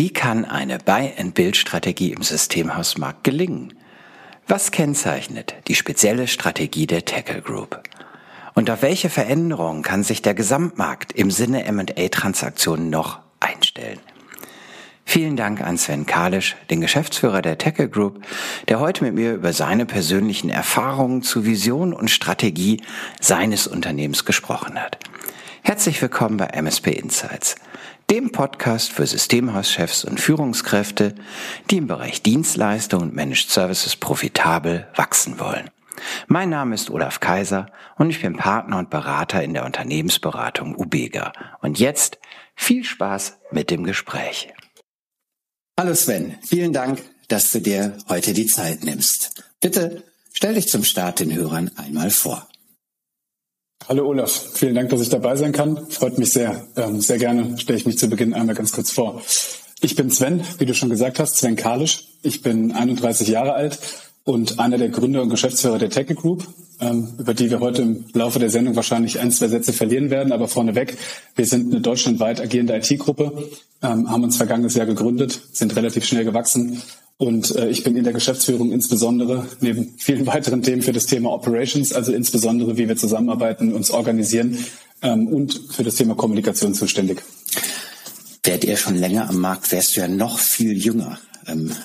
Wie kann eine Buy-and-Build-Strategie im Systemhausmarkt gelingen? Was kennzeichnet die spezielle Strategie der Tackle Group? Und auf welche Veränderungen kann sich der Gesamtmarkt im Sinne M&A-Transaktionen noch einstellen? Vielen Dank an Sven Kalisch, den Geschäftsführer der Tackle Group, der heute mit mir über seine persönlichen Erfahrungen zu Vision und Strategie seines Unternehmens gesprochen hat. Herzlich willkommen bei MSP Insights, dem Podcast für Systemhauschefs und Führungskräfte, die im Bereich Dienstleistung und Managed Services profitabel wachsen wollen. Mein Name ist Olaf Kaiser und ich bin Partner und Berater in der Unternehmensberatung Ubega. Und jetzt viel Spaß mit dem Gespräch. Hallo Sven, vielen Dank, dass du dir heute die Zeit nimmst. Bitte stell dich zum Start den Hörern einmal vor. Hallo Olaf, vielen Dank, dass ich dabei sein kann. Freut mich sehr. Ähm, sehr gerne stelle ich mich zu Beginn einmal ganz kurz vor. Ich bin Sven, wie du schon gesagt hast, Sven Kalisch. Ich bin 31 Jahre alt und einer der Gründer und Geschäftsführer der Technic Group, ähm, über die wir heute im Laufe der Sendung wahrscheinlich ein, zwei Sätze verlieren werden. Aber vorneweg, wir sind eine deutschlandweit agierende IT-Gruppe, ähm, haben uns vergangenes Jahr gegründet, sind relativ schnell gewachsen und äh, ich bin in der Geschäftsführung insbesondere neben vielen weiteren Themen für das Thema Operations, also insbesondere wie wir zusammenarbeiten, uns organisieren ähm, und für das Thema Kommunikation zuständig. Wärt ihr schon länger am Markt, wärst du ja noch viel jünger.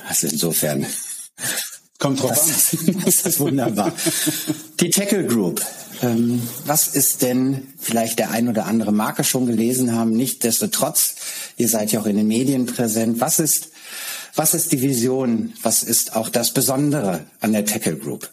Also insofern. Kommt drauf das, an. Das ist wunderbar. Die Tackle Group. Ähm, was ist denn vielleicht der ein oder andere Marke schon gelesen haben? Nichtsdestotrotz, ihr seid ja auch in den Medien präsent. Was ist was ist die Vision? Was ist auch das Besondere an der Tackle Group?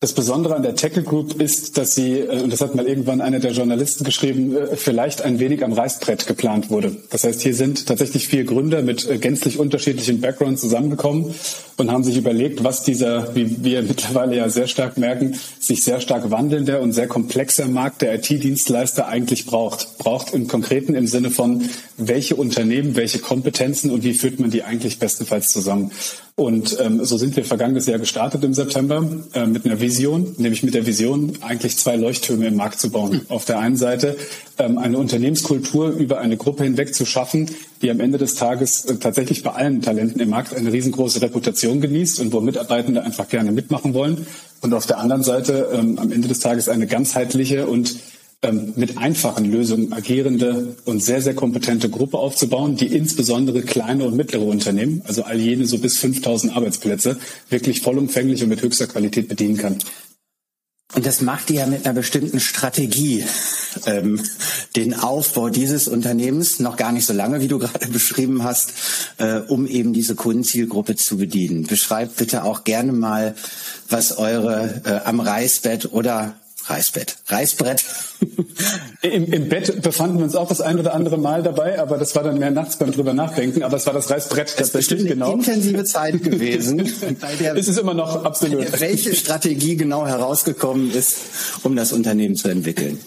Das Besondere an der Tackle Group ist, dass sie, äh, und das hat mal irgendwann einer der Journalisten geschrieben, äh, vielleicht ein wenig am Reißbrett geplant wurde. Das heißt, hier sind tatsächlich vier Gründer mit äh, gänzlich unterschiedlichen Backgrounds zusammengekommen und haben sich überlegt, was dieser, wie wir mittlerweile ja sehr stark merken, sich sehr stark wandelnder und sehr komplexer Markt der IT-Dienstleister eigentlich braucht. Braucht im Konkreten im Sinne von, welche Unternehmen, welche Kompetenzen und wie führt man die eigentlich bestenfalls zusammen. Und ähm, so sind wir vergangenes Jahr gestartet im September äh, mit einer Vision, nämlich mit der Vision, eigentlich zwei Leuchttürme im Markt zu bauen. Auf der einen Seite ähm, eine Unternehmenskultur über eine Gruppe hinweg zu schaffen, die am Ende des Tages äh, tatsächlich bei allen Talenten im Markt eine riesengroße Reputation genießt und wo Mitarbeitende einfach gerne mitmachen wollen. Und auf der anderen Seite ähm, am Ende des Tages eine ganzheitliche und mit einfachen Lösungen agierende und sehr, sehr kompetente Gruppe aufzubauen, die insbesondere kleine und mittlere Unternehmen, also all jene so bis 5000 Arbeitsplätze, wirklich vollumfänglich und mit höchster Qualität bedienen kann. Und das macht ihr ja mit einer bestimmten Strategie, ähm, den Aufbau dieses Unternehmens, noch gar nicht so lange, wie du gerade beschrieben hast, äh, um eben diese Kundenzielgruppe zu bedienen. Beschreibt bitte auch gerne mal, was eure äh, am Reißbett oder Reißbett. Reißbrett. Im, Im Bett befanden wir uns auch das ein oder andere Mal dabei, aber das war dann mehr nachts beim drüber nachdenken. Aber es war das Reißbrett. Das ist bestimmt eine genau. intensive Zeit gewesen. bei der, ist es immer noch absolut. Welche Strategie genau herausgekommen ist, um das Unternehmen zu entwickeln?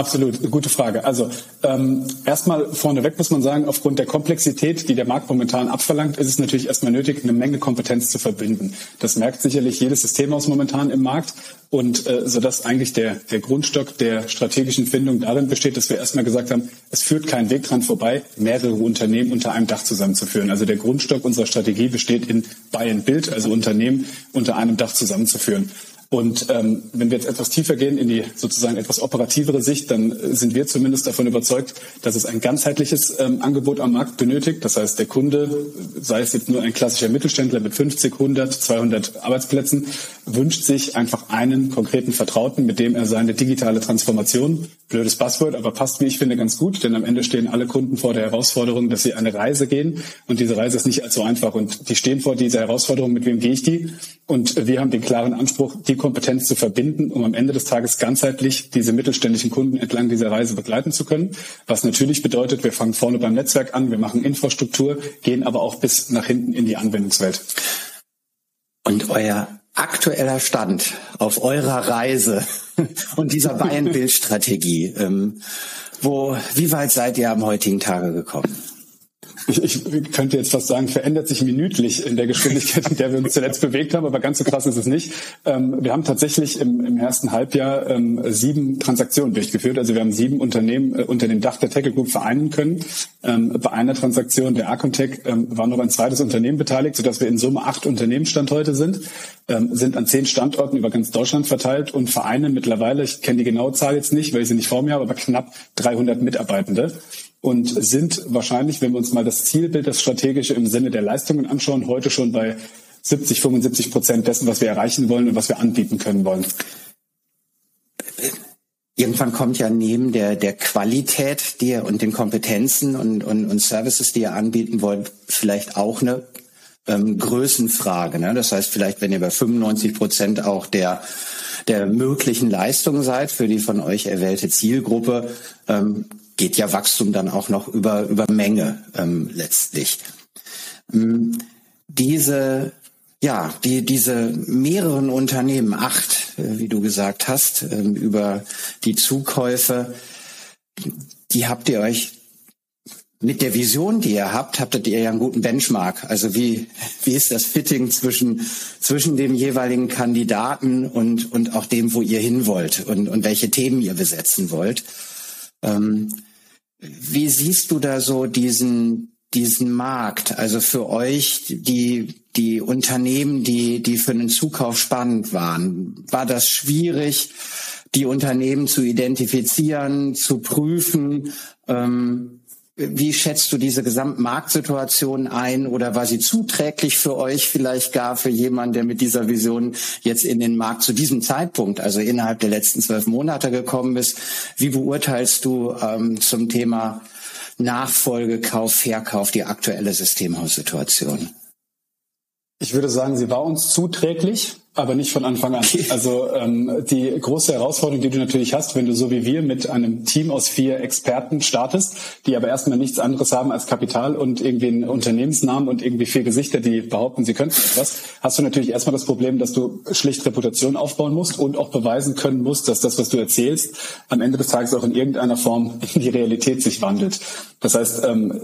Absolut, gute Frage. Also ähm, erstmal vorneweg muss man sagen, aufgrund der Komplexität, die der Markt momentan abverlangt, ist es natürlich erstmal nötig, eine Menge Kompetenz zu verbinden. Das merkt sicherlich jedes Systemhaus momentan im Markt und äh, so dass eigentlich der, der Grundstock der strategischen Findung darin besteht, dass wir erstmal gesagt haben, es führt kein Weg dran vorbei, mehrere Unternehmen unter einem Dach zusammenzuführen. Also der Grundstock unserer Strategie besteht in Buy and Build, also Unternehmen unter einem Dach zusammenzuführen. Und ähm, wenn wir jetzt etwas tiefer gehen in die sozusagen etwas operativere Sicht, dann sind wir zumindest davon überzeugt, dass es ein ganzheitliches ähm, Angebot am Markt benötigt. Das heißt, der Kunde, sei es jetzt nur ein klassischer Mittelständler mit 50, 100, 200 Arbeitsplätzen, wünscht sich einfach einen konkreten Vertrauten, mit dem er seine digitale Transformation, blödes Passwort, aber passt, wie ich finde, ganz gut, denn am Ende stehen alle Kunden vor der Herausforderung, dass sie eine Reise gehen und diese Reise ist nicht allzu einfach und die stehen vor dieser Herausforderung, mit wem gehe ich die? Und wir haben den klaren Anspruch, die Kompetenz zu verbinden, um am Ende des Tages ganzheitlich diese mittelständischen Kunden entlang dieser Reise begleiten zu können. Was natürlich bedeutet, wir fangen vorne beim Netzwerk an, wir machen Infrastruktur, gehen aber auch bis nach hinten in die Anwendungswelt. Und euer aktueller Stand auf eurer Reise und dieser Buy-and-Build-Strategie, ähm, wo, wie weit seid ihr am heutigen Tage gekommen? Ich, ich könnte jetzt fast sagen, verändert sich minütlich in der Geschwindigkeit, in der wir uns zuletzt bewegt haben, aber ganz so krass ist es nicht. Ähm, wir haben tatsächlich im, im ersten Halbjahr ähm, sieben Transaktionen durchgeführt. Also wir haben sieben Unternehmen äh, unter dem Dach der Tackle Group vereinen können. Ähm, bei einer Transaktion der Acontech ähm, war noch ein zweites Unternehmen beteiligt, sodass wir in Summe acht Unternehmen Stand heute sind, ähm, sind an zehn Standorten über ganz Deutschland verteilt und vereinen mittlerweile, ich kenne die genaue Zahl jetzt nicht, weil ich sie nicht vor mir habe, aber knapp 300 Mitarbeitende und sind wahrscheinlich, wenn wir uns mal das Zielbild, das strategische im Sinne der Leistungen anschauen, heute schon bei 70, 75 Prozent dessen, was wir erreichen wollen und was wir anbieten können wollen. Irgendwann kommt ja neben der, der Qualität die und den Kompetenzen und, und, und Services, die ihr anbieten wollt, vielleicht auch eine ähm, Größenfrage. Ne? Das heißt, vielleicht, wenn ihr bei 95 Prozent auch der der möglichen Leistungen seid für die von euch erwählte Zielgruppe, ähm, geht ja Wachstum dann auch noch über, über Menge ähm, letztlich. Ähm, diese ja, die, diese mehreren Unternehmen, acht, äh, wie du gesagt hast, ähm, über die Zukäufe, die habt ihr euch mit der Vision, die ihr habt, habt ihr ja einen guten Benchmark. Also wie, wie ist das Fitting zwischen, zwischen dem jeweiligen Kandidaten und, und auch dem, wo ihr hin wollt und, und welche Themen ihr besetzen wollt? Ähm, wie siehst du da so diesen, diesen Markt? Also für euch, die, die Unternehmen, die, die für einen Zukauf spannend waren, war das schwierig, die Unternehmen zu identifizieren, zu prüfen? Ähm, wie schätzt du diese Gesamtmarktsituation ein oder war sie zuträglich für euch vielleicht gar für jemanden, der mit dieser Vision jetzt in den Markt zu diesem Zeitpunkt, also innerhalb der letzten zwölf Monate gekommen ist? Wie beurteilst du ähm, zum Thema Nachfolge, Kauf, Verkauf die aktuelle Systemhaussituation? Ich würde sagen, sie war uns zuträglich aber nicht von Anfang an. Also ähm, die große Herausforderung, die du natürlich hast, wenn du so wie wir mit einem Team aus vier Experten startest, die aber erstmal nichts anderes haben als Kapital und irgendwie einen Unternehmensnamen und irgendwie vier Gesichter, die behaupten, sie könnten etwas, hast du natürlich erstmal das Problem, dass du schlicht Reputation aufbauen musst und auch beweisen können musst, dass das, was du erzählst, am Ende des Tages auch in irgendeiner Form in die Realität sich wandelt. Das heißt, ähm,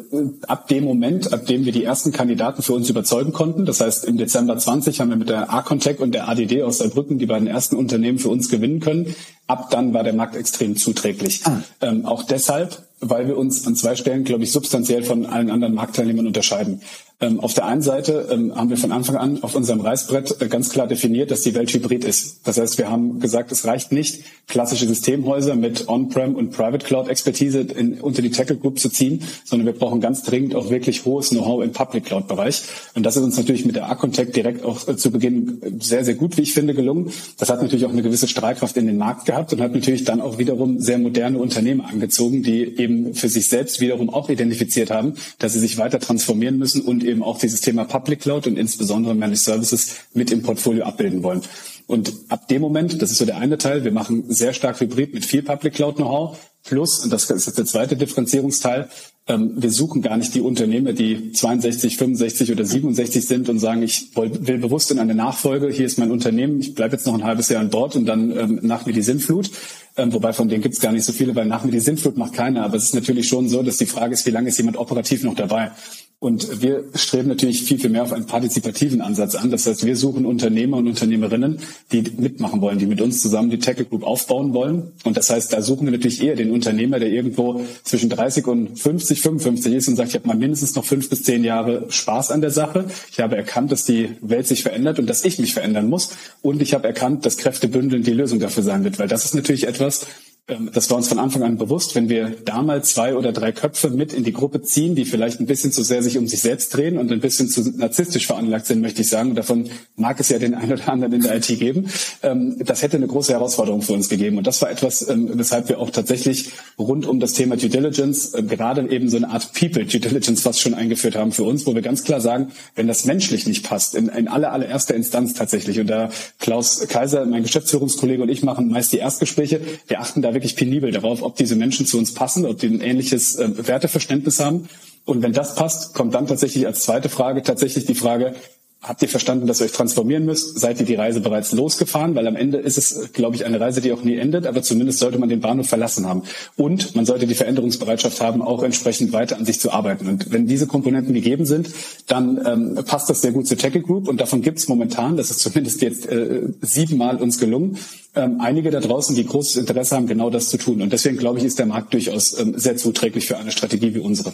ab dem Moment, ab dem wir die ersten Kandidaten für uns überzeugen konnten, das heißt im Dezember 20 haben wir mit der A-Contech und der ADD aus Saarbrücken die beiden ersten Unternehmen für uns gewinnen können. Ab dann war der Markt extrem zuträglich. Ah. Ähm, auch deshalb, weil wir uns an zwei Stellen, glaube ich, substanziell von allen anderen Marktteilnehmern unterscheiden. Ähm, auf der einen Seite ähm, haben wir von Anfang an auf unserem Reißbrett äh, ganz klar definiert, dass die Welt hybrid ist. Das heißt, wir haben gesagt, es reicht nicht, klassische Systemhäuser mit On-Prem und Private Cloud Expertise in, unter die Tackle Group zu ziehen, sondern wir brauchen ganz dringend auch wirklich hohes Know-how im Public Cloud Bereich. Und das ist uns natürlich mit der Arcontech direkt auch äh, zu Beginn sehr, sehr gut, wie ich finde, gelungen. Das hat natürlich auch eine gewisse Strahlkraft in den Markt gehabt und hat natürlich dann auch wiederum sehr moderne Unternehmen angezogen, die eben für sich selbst wiederum auch identifiziert haben, dass sie sich weiter transformieren müssen und eben auch dieses Thema Public Cloud und insbesondere Managed Services mit im Portfolio abbilden wollen. Und ab dem Moment, das ist so der eine Teil, wir machen sehr stark Hybrid mit viel Public Cloud Know-how, plus, und das ist jetzt der zweite Differenzierungsteil, ähm, wir suchen gar nicht die Unternehmer, die 62, 65 oder 67 sind und sagen, ich will bewusst in eine Nachfolge, hier ist mein Unternehmen, ich bleibe jetzt noch ein halbes Jahr an Bord und dann ähm, nach mir die Sinnflut. Ähm, wobei von denen gibt es gar nicht so viele, weil nach mir die Sinnflut macht keiner. Aber es ist natürlich schon so, dass die Frage ist, wie lange ist jemand operativ noch dabei? Und wir streben natürlich viel, viel mehr auf einen partizipativen Ansatz an. Das heißt, wir suchen Unternehmer und Unternehmerinnen, die mitmachen wollen, die mit uns zusammen die Tackle Group aufbauen wollen. Und das heißt, da suchen wir natürlich eher den Unternehmer, der irgendwo zwischen 30 und 50, 55 ist und sagt, ich habe mal mindestens noch fünf bis zehn Jahre Spaß an der Sache. Ich habe erkannt, dass die Welt sich verändert und dass ich mich verändern muss. Und ich habe erkannt, dass Kräftebündeln die Lösung dafür sein wird. Weil das ist natürlich etwas, das war uns von Anfang an bewusst, wenn wir damals zwei oder drei Köpfe mit in die Gruppe ziehen, die vielleicht ein bisschen zu sehr sich um sich selbst drehen und ein bisschen zu narzisstisch veranlagt sind, möchte ich sagen. davon mag es ja den einen oder anderen in der IT geben. Ähm, das hätte eine große Herausforderung für uns gegeben. Und das war etwas, ähm, weshalb wir auch tatsächlich rund um das Thema Due Diligence äh, gerade eben so eine Art People Due Diligence fast schon eingeführt haben für uns, wo wir ganz klar sagen, wenn das menschlich nicht passt, in, in aller, allererster Instanz tatsächlich, und da Klaus Kaiser, mein Geschäftsführungskollege und ich machen meist die Erstgespräche, wir achten da wirklich penibel darauf, ob diese Menschen zu uns passen, ob die ein ähnliches äh, Werteverständnis haben. Und wenn das passt, kommt dann tatsächlich als zweite Frage tatsächlich die Frage, habt ihr verstanden, dass ihr euch transformieren müsst? Seid ihr die Reise bereits losgefahren? Weil am Ende ist es, glaube ich, eine Reise, die auch nie endet, aber zumindest sollte man den Bahnhof verlassen haben. Und man sollte die Veränderungsbereitschaft haben, auch entsprechend weiter an sich zu arbeiten. Und wenn diese Komponenten gegeben sind, dann ähm, passt das sehr gut zur Tackle Group und davon gibt es momentan, das ist zumindest jetzt äh, siebenmal uns gelungen, ähm, einige da draußen, die großes Interesse haben, genau das zu tun. Und deswegen, glaube ich, ist der Markt durchaus ähm, sehr zuträglich für eine Strategie wie unsere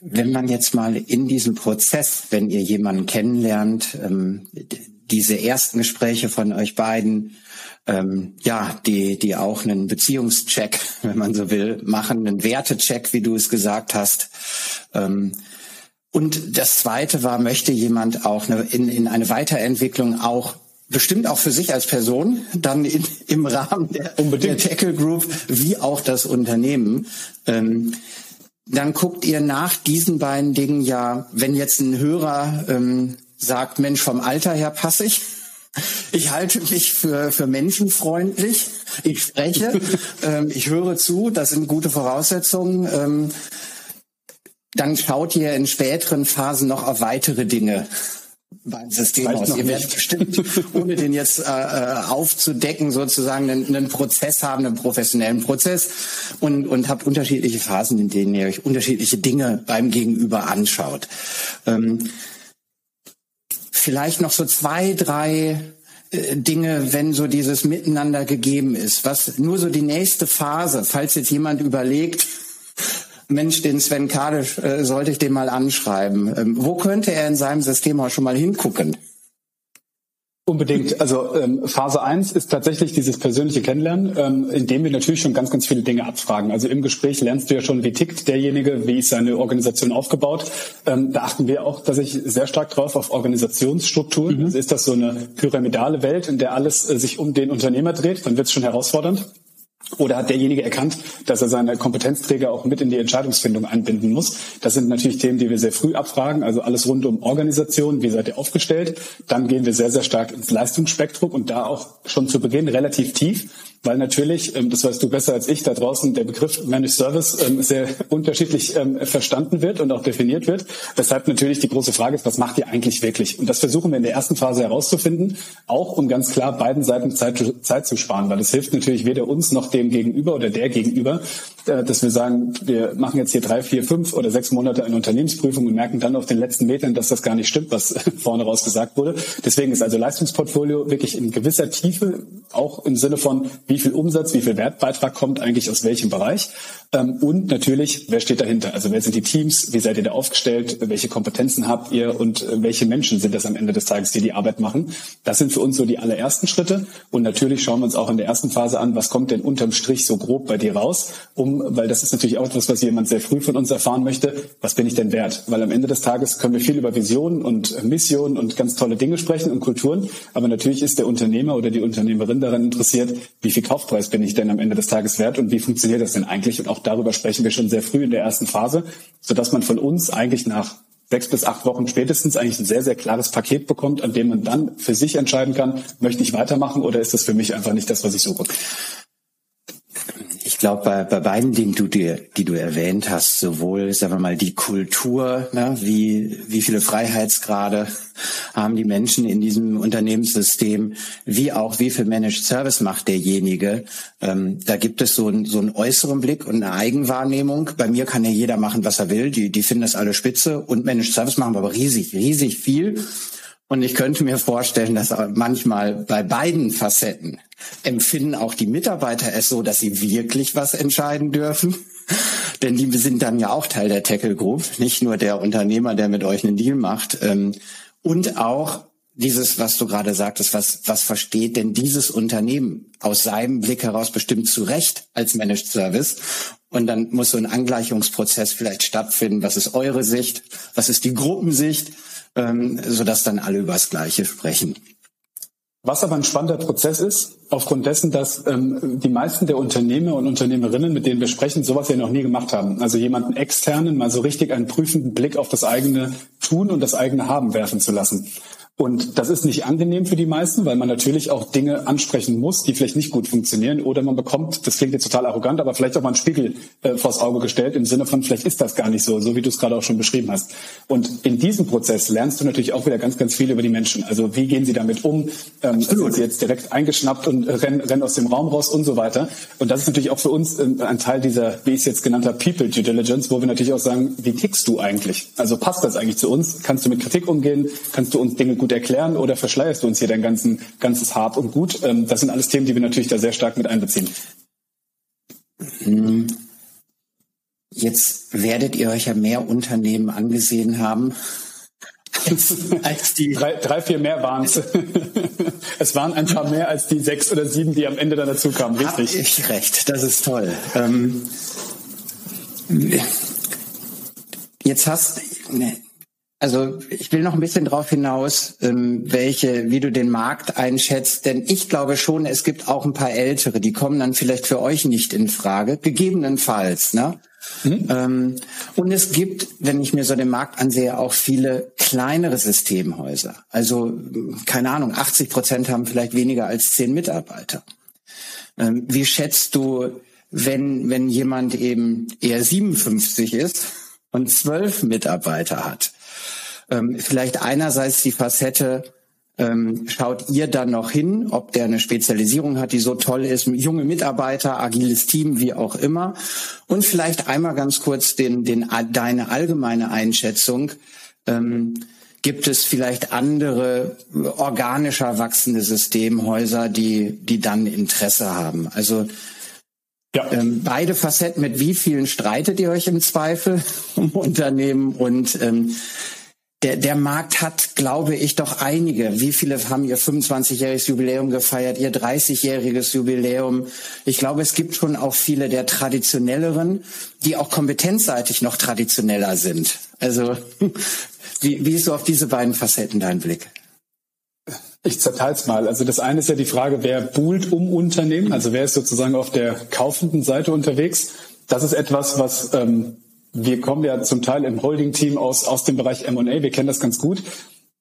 wenn man jetzt mal in diesem Prozess, wenn ihr jemanden kennenlernt, ähm, diese ersten Gespräche von euch beiden, ähm, ja, die, die auch einen Beziehungscheck, wenn man so will, machen, einen Wertecheck, wie du es gesagt hast. Ähm, und das zweite war, möchte jemand auch eine, in, in eine Weiterentwicklung auch bestimmt auch für sich als Person, dann in, im Rahmen der, der Tackle Group, wie auch das Unternehmen. Ähm, dann guckt ihr nach diesen beiden Dingen ja, wenn jetzt ein Hörer ähm, sagt, Mensch, vom Alter her passe ich. Ich halte mich für, für menschenfreundlich. Ich spreche, ähm, ich höre zu, das sind gute Voraussetzungen. Ähm, dann schaut ihr in späteren Phasen noch auf weitere Dinge beim System aus. Ihr werdet bestimmt, ohne den jetzt äh, äh, aufzudecken, sozusagen einen, einen Prozess haben, einen professionellen Prozess und, und habt unterschiedliche Phasen, in denen ihr euch unterschiedliche Dinge beim Gegenüber anschaut. Ähm, vielleicht noch so zwei, drei äh, Dinge, wenn so dieses Miteinander gegeben ist, was nur so die nächste Phase, falls jetzt jemand überlegt, Mensch, den Sven Kadisch äh, sollte ich den mal anschreiben. Ähm, wo könnte er in seinem System auch schon mal hingucken? Unbedingt. Also ähm, Phase 1 ist tatsächlich dieses persönliche Kennenlernen, ähm, in dem wir natürlich schon ganz, ganz viele Dinge abfragen. Also im Gespräch lernst du ja schon, wie tickt derjenige, wie ist seine Organisation aufgebaut. Ähm, da achten wir auch tatsächlich sehr stark drauf auf Organisationsstrukturen. Mhm. Also ist das so eine pyramidale Welt, in der alles äh, sich um den Unternehmer dreht, dann wird es schon herausfordernd. Oder hat derjenige erkannt, dass er seine Kompetenzträger auch mit in die Entscheidungsfindung einbinden muss? Das sind natürlich Themen, die wir sehr früh abfragen. Also alles rund um Organisation, wie seid ihr aufgestellt? Dann gehen wir sehr, sehr stark ins Leistungsspektrum und da auch schon zu Beginn relativ tief weil natürlich, ähm, das weißt du besser als ich, da draußen der Begriff Managed Service ähm, sehr unterschiedlich ähm, verstanden wird und auch definiert wird. Weshalb natürlich die große Frage ist, was macht ihr eigentlich wirklich? Und das versuchen wir in der ersten Phase herauszufinden, auch um ganz klar beiden Seiten Zeit, Zeit zu sparen, weil es hilft natürlich weder uns noch dem Gegenüber oder der Gegenüber, dass wir sagen, wir machen jetzt hier drei, vier, fünf oder sechs Monate eine Unternehmensprüfung und merken dann auf den letzten Metern, dass das gar nicht stimmt, was vorne raus gesagt wurde. Deswegen ist also Leistungsportfolio wirklich in gewisser Tiefe, auch im Sinne von, wie viel Umsatz, wie viel Wertbeitrag kommt eigentlich aus welchem Bereich ähm, und natürlich, wer steht dahinter? Also wer sind die Teams, wie seid ihr da aufgestellt, welche Kompetenzen habt ihr und äh, welche Menschen sind das am Ende des Tages, die die Arbeit machen? Das sind für uns so die allerersten Schritte und natürlich schauen wir uns auch in der ersten Phase an, was kommt denn unterm Strich so grob bei dir raus, um, weil das ist natürlich auch etwas, was jemand sehr früh von uns erfahren möchte, was bin ich denn wert? Weil am Ende des Tages können wir viel über Visionen und Missionen und ganz tolle Dinge sprechen und Kulturen, aber natürlich ist der Unternehmer oder die Unternehmerin daran interessiert, wie viel Kaufpreis bin ich denn am Ende des Tages wert und wie funktioniert das denn eigentlich? Und auch darüber sprechen wir schon sehr früh in der ersten Phase, sodass man von uns eigentlich nach sechs bis acht Wochen spätestens eigentlich ein sehr, sehr klares Paket bekommt, an dem man dann für sich entscheiden kann, möchte ich weitermachen oder ist das für mich einfach nicht das, was ich suche glaube, bei, bei beiden Dingen, die du, die du erwähnt hast, sowohl, sagen wir mal, die Kultur, ne, wie, wie viele Freiheitsgrade haben die Menschen in diesem Unternehmenssystem, wie auch wie viel Managed Service macht derjenige. Ähm, da gibt es so, ein, so einen äußeren Blick und eine Eigenwahrnehmung. Bei mir kann ja jeder machen, was er will. Die, die finden das alle spitze. Und Managed Service machen wir aber riesig, riesig viel. Und ich könnte mir vorstellen, dass manchmal bei beiden Facetten empfinden auch die Mitarbeiter es so, dass sie wirklich was entscheiden dürfen. Denn die sind dann ja auch Teil der Tackle Group, nicht nur der Unternehmer, der mit euch einen Deal macht. Ähm, und auch dieses, was du gerade sagtest, was, was versteht denn dieses Unternehmen aus seinem Blick heraus bestimmt zu Recht als Managed Service? Und dann muss so ein Angleichungsprozess vielleicht stattfinden. Was ist eure Sicht? Was ist die Gruppensicht? Ähm, sodass dann alle über das Gleiche sprechen. Was aber ein spannender Prozess ist, aufgrund dessen, dass ähm, die meisten der Unternehmer und Unternehmerinnen, mit denen wir sprechen, sowas ja noch nie gemacht haben. Also jemanden externen mal so richtig einen prüfenden Blick auf das eigene Tun und das eigene Haben werfen zu lassen. Und das ist nicht angenehm für die meisten, weil man natürlich auch Dinge ansprechen muss, die vielleicht nicht gut funktionieren. Oder man bekommt, das klingt jetzt total arrogant, aber vielleicht auch mal einen Spiegel äh, vors Auge gestellt im Sinne von, vielleicht ist das gar nicht so, so wie du es gerade auch schon beschrieben hast. Und in diesem Prozess lernst du natürlich auch wieder ganz, ganz viel über die Menschen. Also wie gehen sie damit um? Ähm, sind sie jetzt direkt eingeschnappt und rennen, rennen aus dem Raum raus und so weiter. Und das ist natürlich auch für uns äh, ein Teil dieser, wie ich es jetzt genannt habe, People Due Diligence, wo wir natürlich auch sagen, wie tickst du eigentlich? Also passt das eigentlich zu uns? Kannst du mit Kritik umgehen? Kannst du uns Dinge gut gut erklären oder verschleierst du uns hier dein ganzen, ganzes Hab und Gut? Ähm, das sind alles Themen, die wir natürlich da sehr stark mit einbeziehen. Hm. Jetzt werdet ihr euch ja mehr Unternehmen angesehen haben. Als, als die drei, drei, vier mehr waren es. es waren ein paar mehr als die sechs oder sieben, die am Ende dann dazu kamen. Richtig. Hab ich recht, das ist toll. Ähm, jetzt hast, ne, also ich will noch ein bisschen darauf hinaus, ähm, welche, wie du den Markt einschätzt, denn ich glaube schon, es gibt auch ein paar Ältere, die kommen dann vielleicht für euch nicht in Frage, gegebenenfalls. Ne? Mhm. Ähm, und es gibt, wenn ich mir so den Markt ansehe, auch viele kleinere Systemhäuser. Also keine Ahnung, 80 Prozent haben vielleicht weniger als zehn Mitarbeiter. Ähm, wie schätzt du, wenn wenn jemand eben eher 57 ist und zwölf Mitarbeiter hat? Ähm, vielleicht einerseits die Facette, ähm, schaut ihr dann noch hin, ob der eine Spezialisierung hat, die so toll ist, junge Mitarbeiter, agiles Team, wie auch immer. Und vielleicht einmal ganz kurz den, den, deine allgemeine Einschätzung. Ähm, gibt es vielleicht andere organischer wachsende Systemhäuser, die, die dann Interesse haben? Also ja. Ähm, beide Facetten, mit wie vielen streitet ihr euch im Zweifel um Unternehmen und ähm, der, der Markt hat, glaube ich, doch einige. Wie viele haben ihr 25-jähriges Jubiläum gefeiert, ihr 30-jähriges Jubiläum? Ich glaube, es gibt schon auch viele der traditionelleren, die auch kompetenzseitig noch traditioneller sind. Also, wie, wie ist so auf diese beiden Facetten dein Blick? Ich zerteile mal. Also das eine ist ja die Frage, wer buhlt um Unternehmen, also wer ist sozusagen auf der kaufenden Seite unterwegs. Das ist etwas, was ähm, wir kommen ja zum Teil im Holding-Team aus, aus dem Bereich M&A, wir kennen das ganz gut.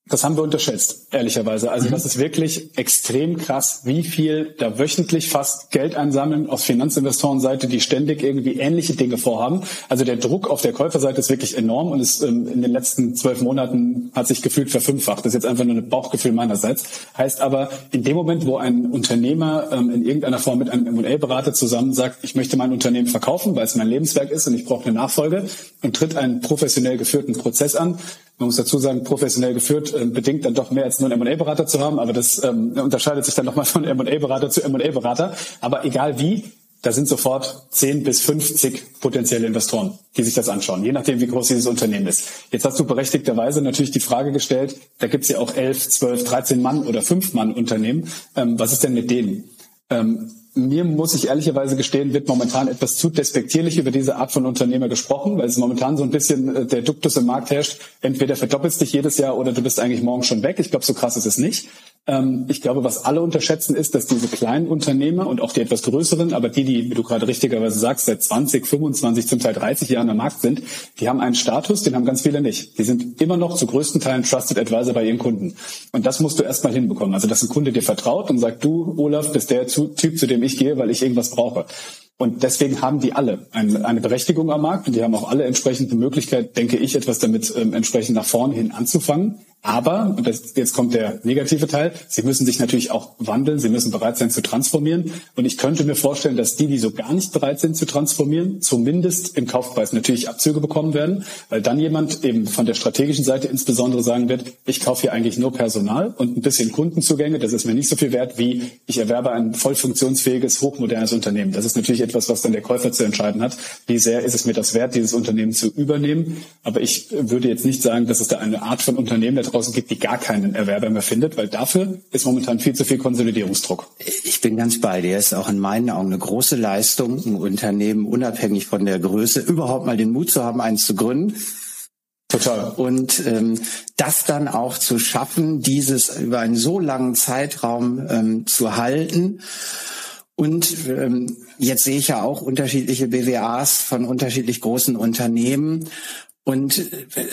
Das haben wir unterschätzt, ehrlicherweise. Also mhm. das ist wirklich extrem krass, wie viel da wöchentlich fast Geld einsammeln aus Finanzinvestorenseite, die ständig irgendwie ähnliche Dinge vorhaben. Also der Druck auf der Käuferseite ist wirklich enorm und ist ähm, in den letzten zwölf Monaten hat sich gefühlt verfünffacht. Das ist jetzt einfach nur ein Bauchgefühl meinerseits. Heißt aber, in dem Moment, wo ein Unternehmer ähm, in irgendeiner Form mit einem M&A-Berater zusammen sagt, ich möchte mein Unternehmen verkaufen, weil es mein Lebenswerk ist und ich brauche eine Nachfolge und tritt einen professionell geführten Prozess an, man muss dazu sagen, professionell geführt äh, bedingt dann doch mehr als nur einen M&A-Berater zu haben, aber das ähm, unterscheidet sich dann nochmal von M&A-Berater zu M&A-Berater. Aber egal wie, da sind sofort 10 bis 50 potenzielle Investoren, die sich das anschauen, je nachdem, wie groß dieses Unternehmen ist. Jetzt hast du berechtigterweise natürlich die Frage gestellt, da gibt es ja auch 11, 12, 13 Mann oder 5 Mann Unternehmen. Ähm, was ist denn mit denen? Ähm, mir muss ich ehrlicherweise gestehen, wird momentan etwas zu despektierlich über diese Art von Unternehmer gesprochen, weil es momentan so ein bisschen äh, der Duktus im Markt herrscht. Entweder verdoppelst dich jedes Jahr oder du bist eigentlich morgen schon weg. Ich glaube, so krass ist es nicht. Ähm, ich glaube, was alle unterschätzen, ist, dass diese kleinen Unternehmer und auch die etwas größeren, aber die, die, wie du gerade richtigerweise sagst, seit 20, 25, zum Teil 30 Jahren am Markt sind, die haben einen Status, den haben ganz viele nicht. Die sind immer noch zu größten Teilen Trusted Advisor bei ihren Kunden. Und das musst du erstmal hinbekommen. Also, dass ein Kunde dir vertraut und sagt, du, Olaf, bist der Typ, zu dem ich gehe, weil ich irgendwas brauche. Und deswegen haben die alle eine, eine Berechtigung am Markt und die haben auch alle entsprechend die Möglichkeit, denke ich, etwas damit ähm, entsprechend nach vorne hin anzufangen. Aber, und das, jetzt kommt der negative Teil, sie müssen sich natürlich auch wandeln, sie müssen bereit sein zu transformieren. Und ich könnte mir vorstellen, dass die, die so gar nicht bereit sind zu transformieren, zumindest im Kaufpreis natürlich Abzüge bekommen werden, weil dann jemand eben von der strategischen Seite insbesondere sagen wird, ich kaufe hier eigentlich nur Personal und ein bisschen Kundenzugänge, das ist mir nicht so viel wert, wie ich erwerbe ein voll funktionsfähiges, hochmodernes Unternehmen. Das ist natürlich etwas, was dann der Käufer zu entscheiden hat. Wie sehr ist es mir das wert, dieses Unternehmen zu übernehmen? Aber ich würde jetzt nicht sagen, dass es da eine Art von Unternehmen draußen gibt, die gar keinen Erwerber mehr findet, weil dafür ist momentan viel zu viel Konsolidierungsdruck. Ich bin ganz bei dir. Es ist auch in meinen Augen eine große Leistung, ein Unternehmen unabhängig von der Größe überhaupt mal den Mut zu haben, eins zu gründen. Total. Und ähm, das dann auch zu schaffen, dieses über einen so langen Zeitraum ähm, zu halten. Und ähm, jetzt sehe ich ja auch unterschiedliche BWAs von unterschiedlich großen Unternehmen. Und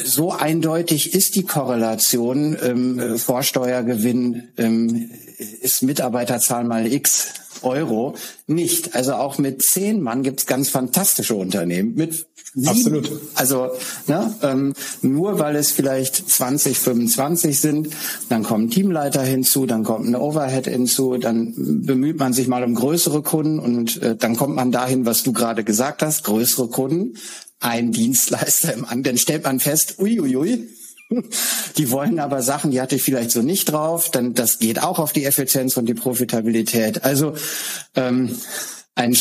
so eindeutig ist die Korrelation ähm, Vorsteuergewinn ähm, ist Mitarbeiterzahl mal X Euro nicht. Also auch mit zehn Mann gibt's ganz fantastische Unternehmen. Mit sieben, Absolut. Also ne, ähm, nur weil es vielleicht 20, 25 sind, dann kommen Teamleiter hinzu, dann kommt ein Overhead hinzu, dann bemüht man sich mal um größere Kunden und äh, dann kommt man dahin, was du gerade gesagt hast, größere Kunden, ein Dienstleister im anderen, dann stellt man fest, uiuiui, ui, ui, die wollen aber Sachen, die hatte ich vielleicht so nicht drauf. Dann das geht auch auf die Effizienz und die Profitabilität. Also ähm, ein,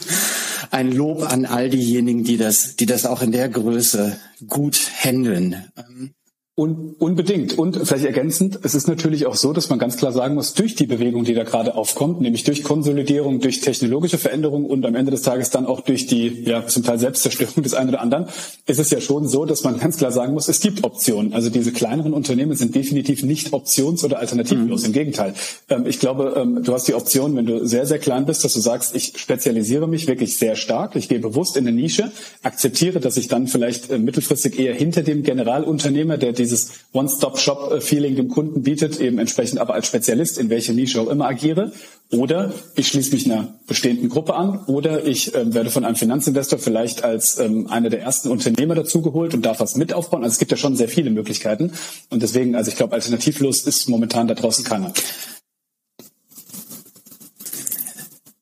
ein Lob an all diejenigen, die das, die das auch in der Größe gut handeln. Ähm, Un unbedingt. Und vielleicht ergänzend, es ist natürlich auch so, dass man ganz klar sagen muss, durch die Bewegung, die da gerade aufkommt, nämlich durch Konsolidierung, durch technologische Veränderungen und am Ende des Tages dann auch durch die ja zum Teil Selbstzerstörung des einen oder anderen, ist es ja schon so, dass man ganz klar sagen muss, es gibt Optionen. Also diese kleineren Unternehmen sind definitiv nicht options- oder alternativlos. Mhm. Im Gegenteil. Ähm, ich glaube, ähm, du hast die Option, wenn du sehr, sehr klein bist, dass du sagst, ich spezialisiere mich wirklich sehr stark, ich gehe bewusst in eine Nische, akzeptiere, dass ich dann vielleicht äh, mittelfristig eher hinter dem Generalunternehmer, der diese dieses One-Stop-Shop-Feeling dem Kunden bietet, eben entsprechend aber als Spezialist in welche Nische auch immer agiere. Oder ich schließe mich einer bestehenden Gruppe an oder ich äh, werde von einem Finanzinvestor vielleicht als ähm, einer der ersten Unternehmer dazugeholt und darf was mit aufbauen. Also es gibt ja schon sehr viele Möglichkeiten. Und deswegen, also ich glaube, alternativlos ist momentan da draußen keiner.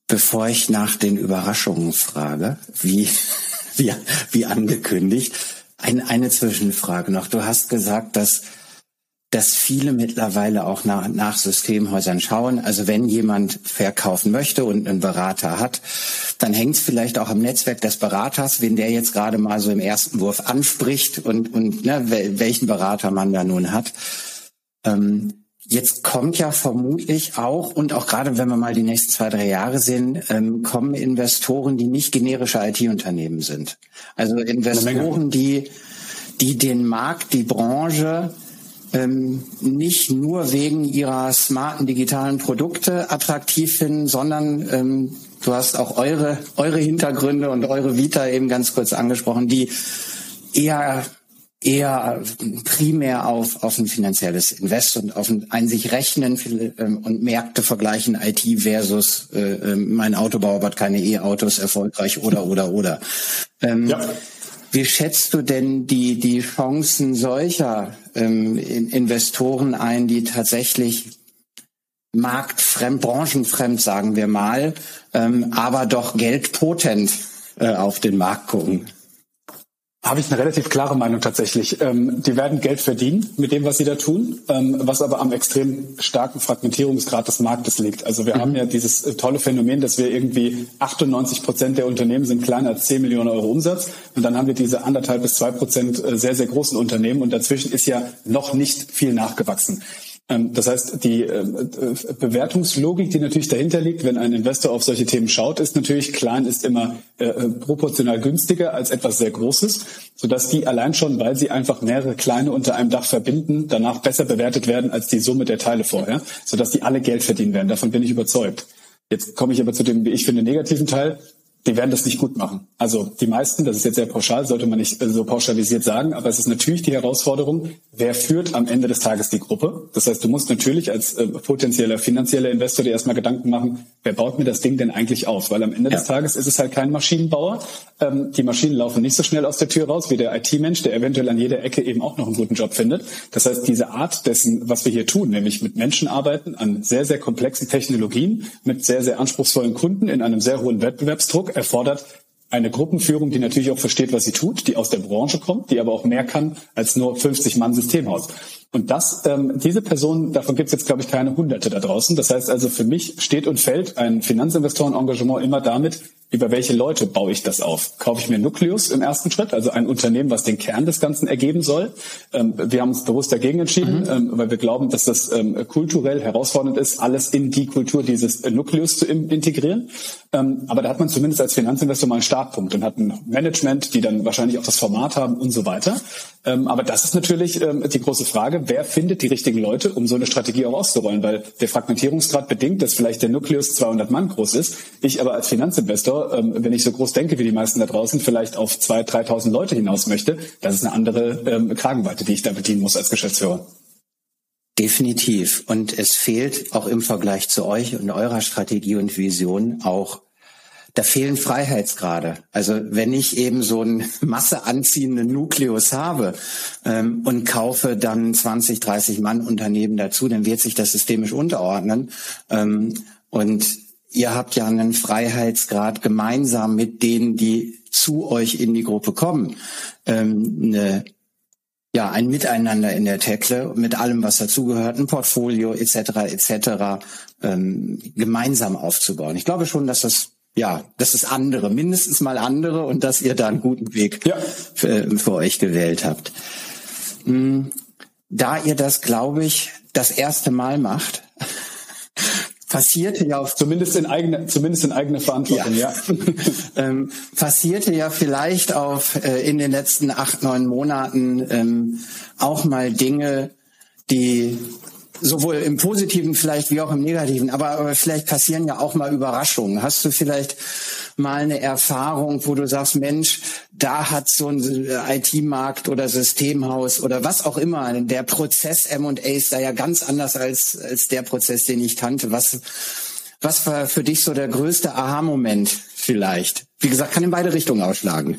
Bevor ich nach den Überraschungen frage, wie, wie, wie angekündigt, ein, eine Zwischenfrage noch. Du hast gesagt, dass dass viele mittlerweile auch nach, nach Systemhäusern schauen. Also wenn jemand verkaufen möchte und einen Berater hat, dann hängt es vielleicht auch am Netzwerk des Beraters, wenn der jetzt gerade mal so im ersten Wurf anspricht und, und ne, welchen Berater man da nun hat. Ähm, Jetzt kommt ja vermutlich auch, und auch gerade wenn wir mal die nächsten zwei, drei Jahre sehen, ähm, kommen Investoren, die nicht generische IT-Unternehmen sind. Also Investoren, die, die den Markt, die Branche ähm, nicht nur wegen ihrer smarten digitalen Produkte attraktiv finden, sondern ähm, du hast auch eure, eure Hintergründe und eure Vita eben ganz kurz angesprochen, die eher eher primär auf, auf ein finanzielles Invest und auf ein, ein sich rechnen ähm, und Märkte vergleichen, IT versus äh, ähm, mein Autobauer hat keine E-Autos erfolgreich oder oder oder. Ähm, ja. Wie schätzt du denn die, die Chancen solcher ähm, Investoren ein, die tatsächlich marktfremd, branchenfremd, sagen wir mal, ähm, aber doch geldpotent äh, auf den Markt gucken? Habe ich eine relativ klare Meinung tatsächlich. Ähm, die werden Geld verdienen mit dem, was sie da tun, ähm, was aber am extrem starken Fragmentierungsgrad des Marktes liegt. Also wir mhm. haben ja dieses äh, tolle Phänomen, dass wir irgendwie 98 Prozent der Unternehmen sind kleiner als 10 Millionen Euro Umsatz und dann haben wir diese anderthalb bis zwei Prozent äh, sehr, sehr großen Unternehmen und dazwischen ist ja noch nicht viel nachgewachsen. Ähm, das heißt, die ähm, äh, Bewertungslogik, die natürlich dahinter liegt, wenn ein Investor auf solche Themen schaut, ist natürlich, klein ist immer äh, äh, proportional günstiger als etwas sehr Großes, sodass die allein schon, weil sie einfach mehrere kleine unter einem Dach verbinden, danach besser bewertet werden als die Summe der Teile vorher, sodass die alle Geld verdienen werden. Davon bin ich überzeugt. Jetzt komme ich aber zu dem, wie ich finde, negativen Teil die werden das nicht gut machen. Also die meisten, das ist jetzt sehr pauschal, sollte man nicht so pauschalisiert sagen, aber es ist natürlich die Herausforderung, wer führt am Ende des Tages die Gruppe? Das heißt, du musst natürlich als äh, potenzieller finanzieller Investor dir erstmal Gedanken machen, wer baut mir das Ding denn eigentlich auf? Weil am Ende ja. des Tages ist es halt kein Maschinenbauer. Ähm, die Maschinen laufen nicht so schnell aus der Tür raus wie der IT-Mensch, der eventuell an jeder Ecke eben auch noch einen guten Job findet. Das heißt, diese Art dessen, was wir hier tun, nämlich mit Menschen arbeiten an sehr, sehr komplexen Technologien, mit sehr, sehr anspruchsvollen Kunden in einem sehr hohen Wettbewerbsdruck, erfordert eine Gruppenführung, die natürlich auch versteht, was sie tut, die aus der Branche kommt, die aber auch mehr kann als nur 50 Mann Systemhaus. Und das, ähm, diese Person, davon gibt es jetzt, glaube ich, keine Hunderte da draußen. Das heißt also, für mich steht und fällt ein Finanzinvestorenengagement immer damit, über welche Leute baue ich das auf? Kaufe ich mir Nucleus im ersten Schritt, also ein Unternehmen, was den Kern des Ganzen ergeben soll? Ähm, wir haben uns bewusst dagegen entschieden, mhm. ähm, weil wir glauben, dass das ähm, kulturell herausfordernd ist, alles in die Kultur dieses äh, Nucleus zu integrieren. Ähm, aber da hat man zumindest als Finanzinvestor mal einen Startpunkt und hat ein Management, die dann wahrscheinlich auch das Format haben und so weiter. Ähm, aber das ist natürlich ähm, die große Frage Frage, wer findet die richtigen Leute, um so eine Strategie auch auszurollen? Weil der Fragmentierungsgrad bedingt, dass vielleicht der Nukleus 200 Mann groß ist. Ich aber als Finanzinvestor, ähm, wenn ich so groß denke wie die meisten da draußen, vielleicht auf 2.000, 3.000 Leute hinaus möchte. Das ist eine andere ähm, Kragenweite, die ich da bedienen muss als Geschäftsführer. Definitiv. Und es fehlt auch im Vergleich zu euch und eurer Strategie und Vision auch da fehlen Freiheitsgrade. Also wenn ich eben so einen Masse anziehenden Nukleus habe ähm, und kaufe dann 20, 30 Mann Unternehmen dazu, dann wird sich das systemisch unterordnen. Ähm, und ihr habt ja einen Freiheitsgrad gemeinsam mit denen, die zu euch in die Gruppe kommen, ähm, eine ja, ein Miteinander in der Tekle mit allem, was dazugehört, ein Portfolio etc. etc. Ähm, gemeinsam aufzubauen. Ich glaube schon, dass das ja, das ist andere, mindestens mal andere und dass ihr da einen guten Weg ja. für, für euch gewählt habt. Hm, da ihr das, glaube ich, das erste Mal macht, passierte ja auf zumindest in eigene zumindest in eigene Verantwortung ja, ja. ähm, passierte ja vielleicht auf äh, in den letzten acht neun Monaten ähm, auch mal Dinge die sowohl im Positiven vielleicht wie auch im Negativen, aber, aber vielleicht passieren ja auch mal Überraschungen. Hast du vielleicht mal eine Erfahrung, wo du sagst, Mensch, da hat so ein IT-Markt oder Systemhaus oder was auch immer, der Prozess M&A ist da ja ganz anders als, als der Prozess, den ich kannte. Was, was war für dich so der größte Aha-Moment vielleicht? Wie gesagt, kann in beide Richtungen ausschlagen.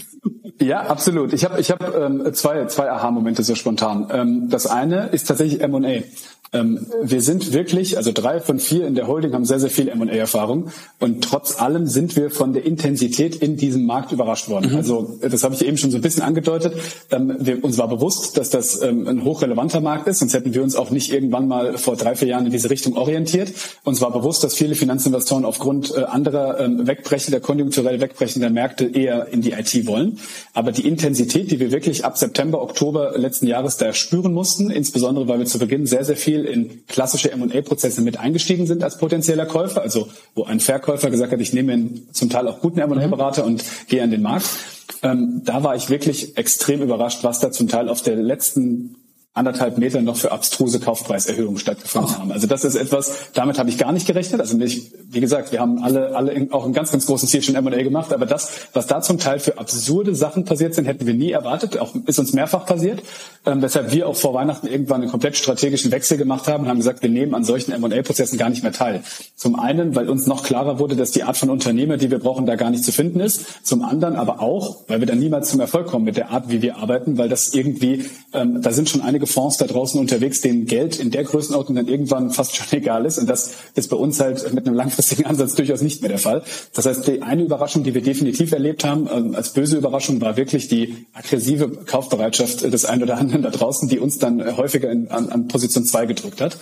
Ja, absolut. Ich habe ich hab, ähm, zwei, zwei Aha-Momente so spontan. Ähm, das eine ist tatsächlich M&A. Ähm, wir sind wirklich, also drei von vier in der Holding haben sehr, sehr viel M&A-Erfahrung und trotz allem sind wir von der Intensität in diesem Markt überrascht worden. Mhm. Also das habe ich eben schon so ein bisschen angedeutet. Ähm, wir, uns war bewusst, dass das ähm, ein hochrelevanter Markt ist, sonst hätten wir uns auch nicht irgendwann mal vor drei, vier Jahren in diese Richtung orientiert. Uns war bewusst, dass viele Finanzinvestoren aufgrund äh, anderer ähm, wegbrechender, konjunkturell wegbrechender Märkte eher in die IT wollen. Aber die Intensität, die wir wirklich ab September, Oktober letzten Jahres da spüren mussten, insbesondere weil wir zu Beginn sehr, sehr viel in klassische M&A-Prozesse mit eingestiegen sind als potenzieller Käufer, also wo ein Verkäufer gesagt hat, ich nehme einen zum Teil auch guten M&A-Berater und gehe an den Markt. Ähm, da war ich wirklich extrem überrascht, was da zum Teil auf der letzten anderthalb Meter noch für abstruse Kaufpreiserhöhungen stattgefunden haben. Also das ist etwas, damit habe ich gar nicht gerechnet. Also nicht, wie gesagt, wir haben alle, alle in, auch einen ganz, ganz großen Ziel schon M&A gemacht, aber das, was da zum Teil für absurde Sachen passiert sind, hätten wir nie erwartet. Auch ist uns mehrfach passiert, ähm, weshalb wir auch vor Weihnachten irgendwann einen komplett strategischen Wechsel gemacht haben und haben gesagt, wir nehmen an solchen M&A-Prozessen gar nicht mehr teil. Zum einen, weil uns noch klarer wurde, dass die Art von Unternehmer, die wir brauchen, da gar nicht zu finden ist. Zum anderen aber auch, weil wir dann niemals zum Erfolg kommen mit der Art, wie wir arbeiten, weil das irgendwie, ähm, da sind schon einige Fonds da draußen unterwegs, denen Geld in der Größenordnung dann irgendwann fast schon egal ist. Und das ist bei uns halt mit einem langfristigen Ansatz durchaus nicht mehr der Fall. Das heißt, die eine Überraschung, die wir definitiv erlebt haben, ähm, als böse Überraschung, war wirklich die aggressive Kaufbereitschaft des einen oder anderen da draußen, die uns dann häufiger in, an, an Position 2 gedrückt hat.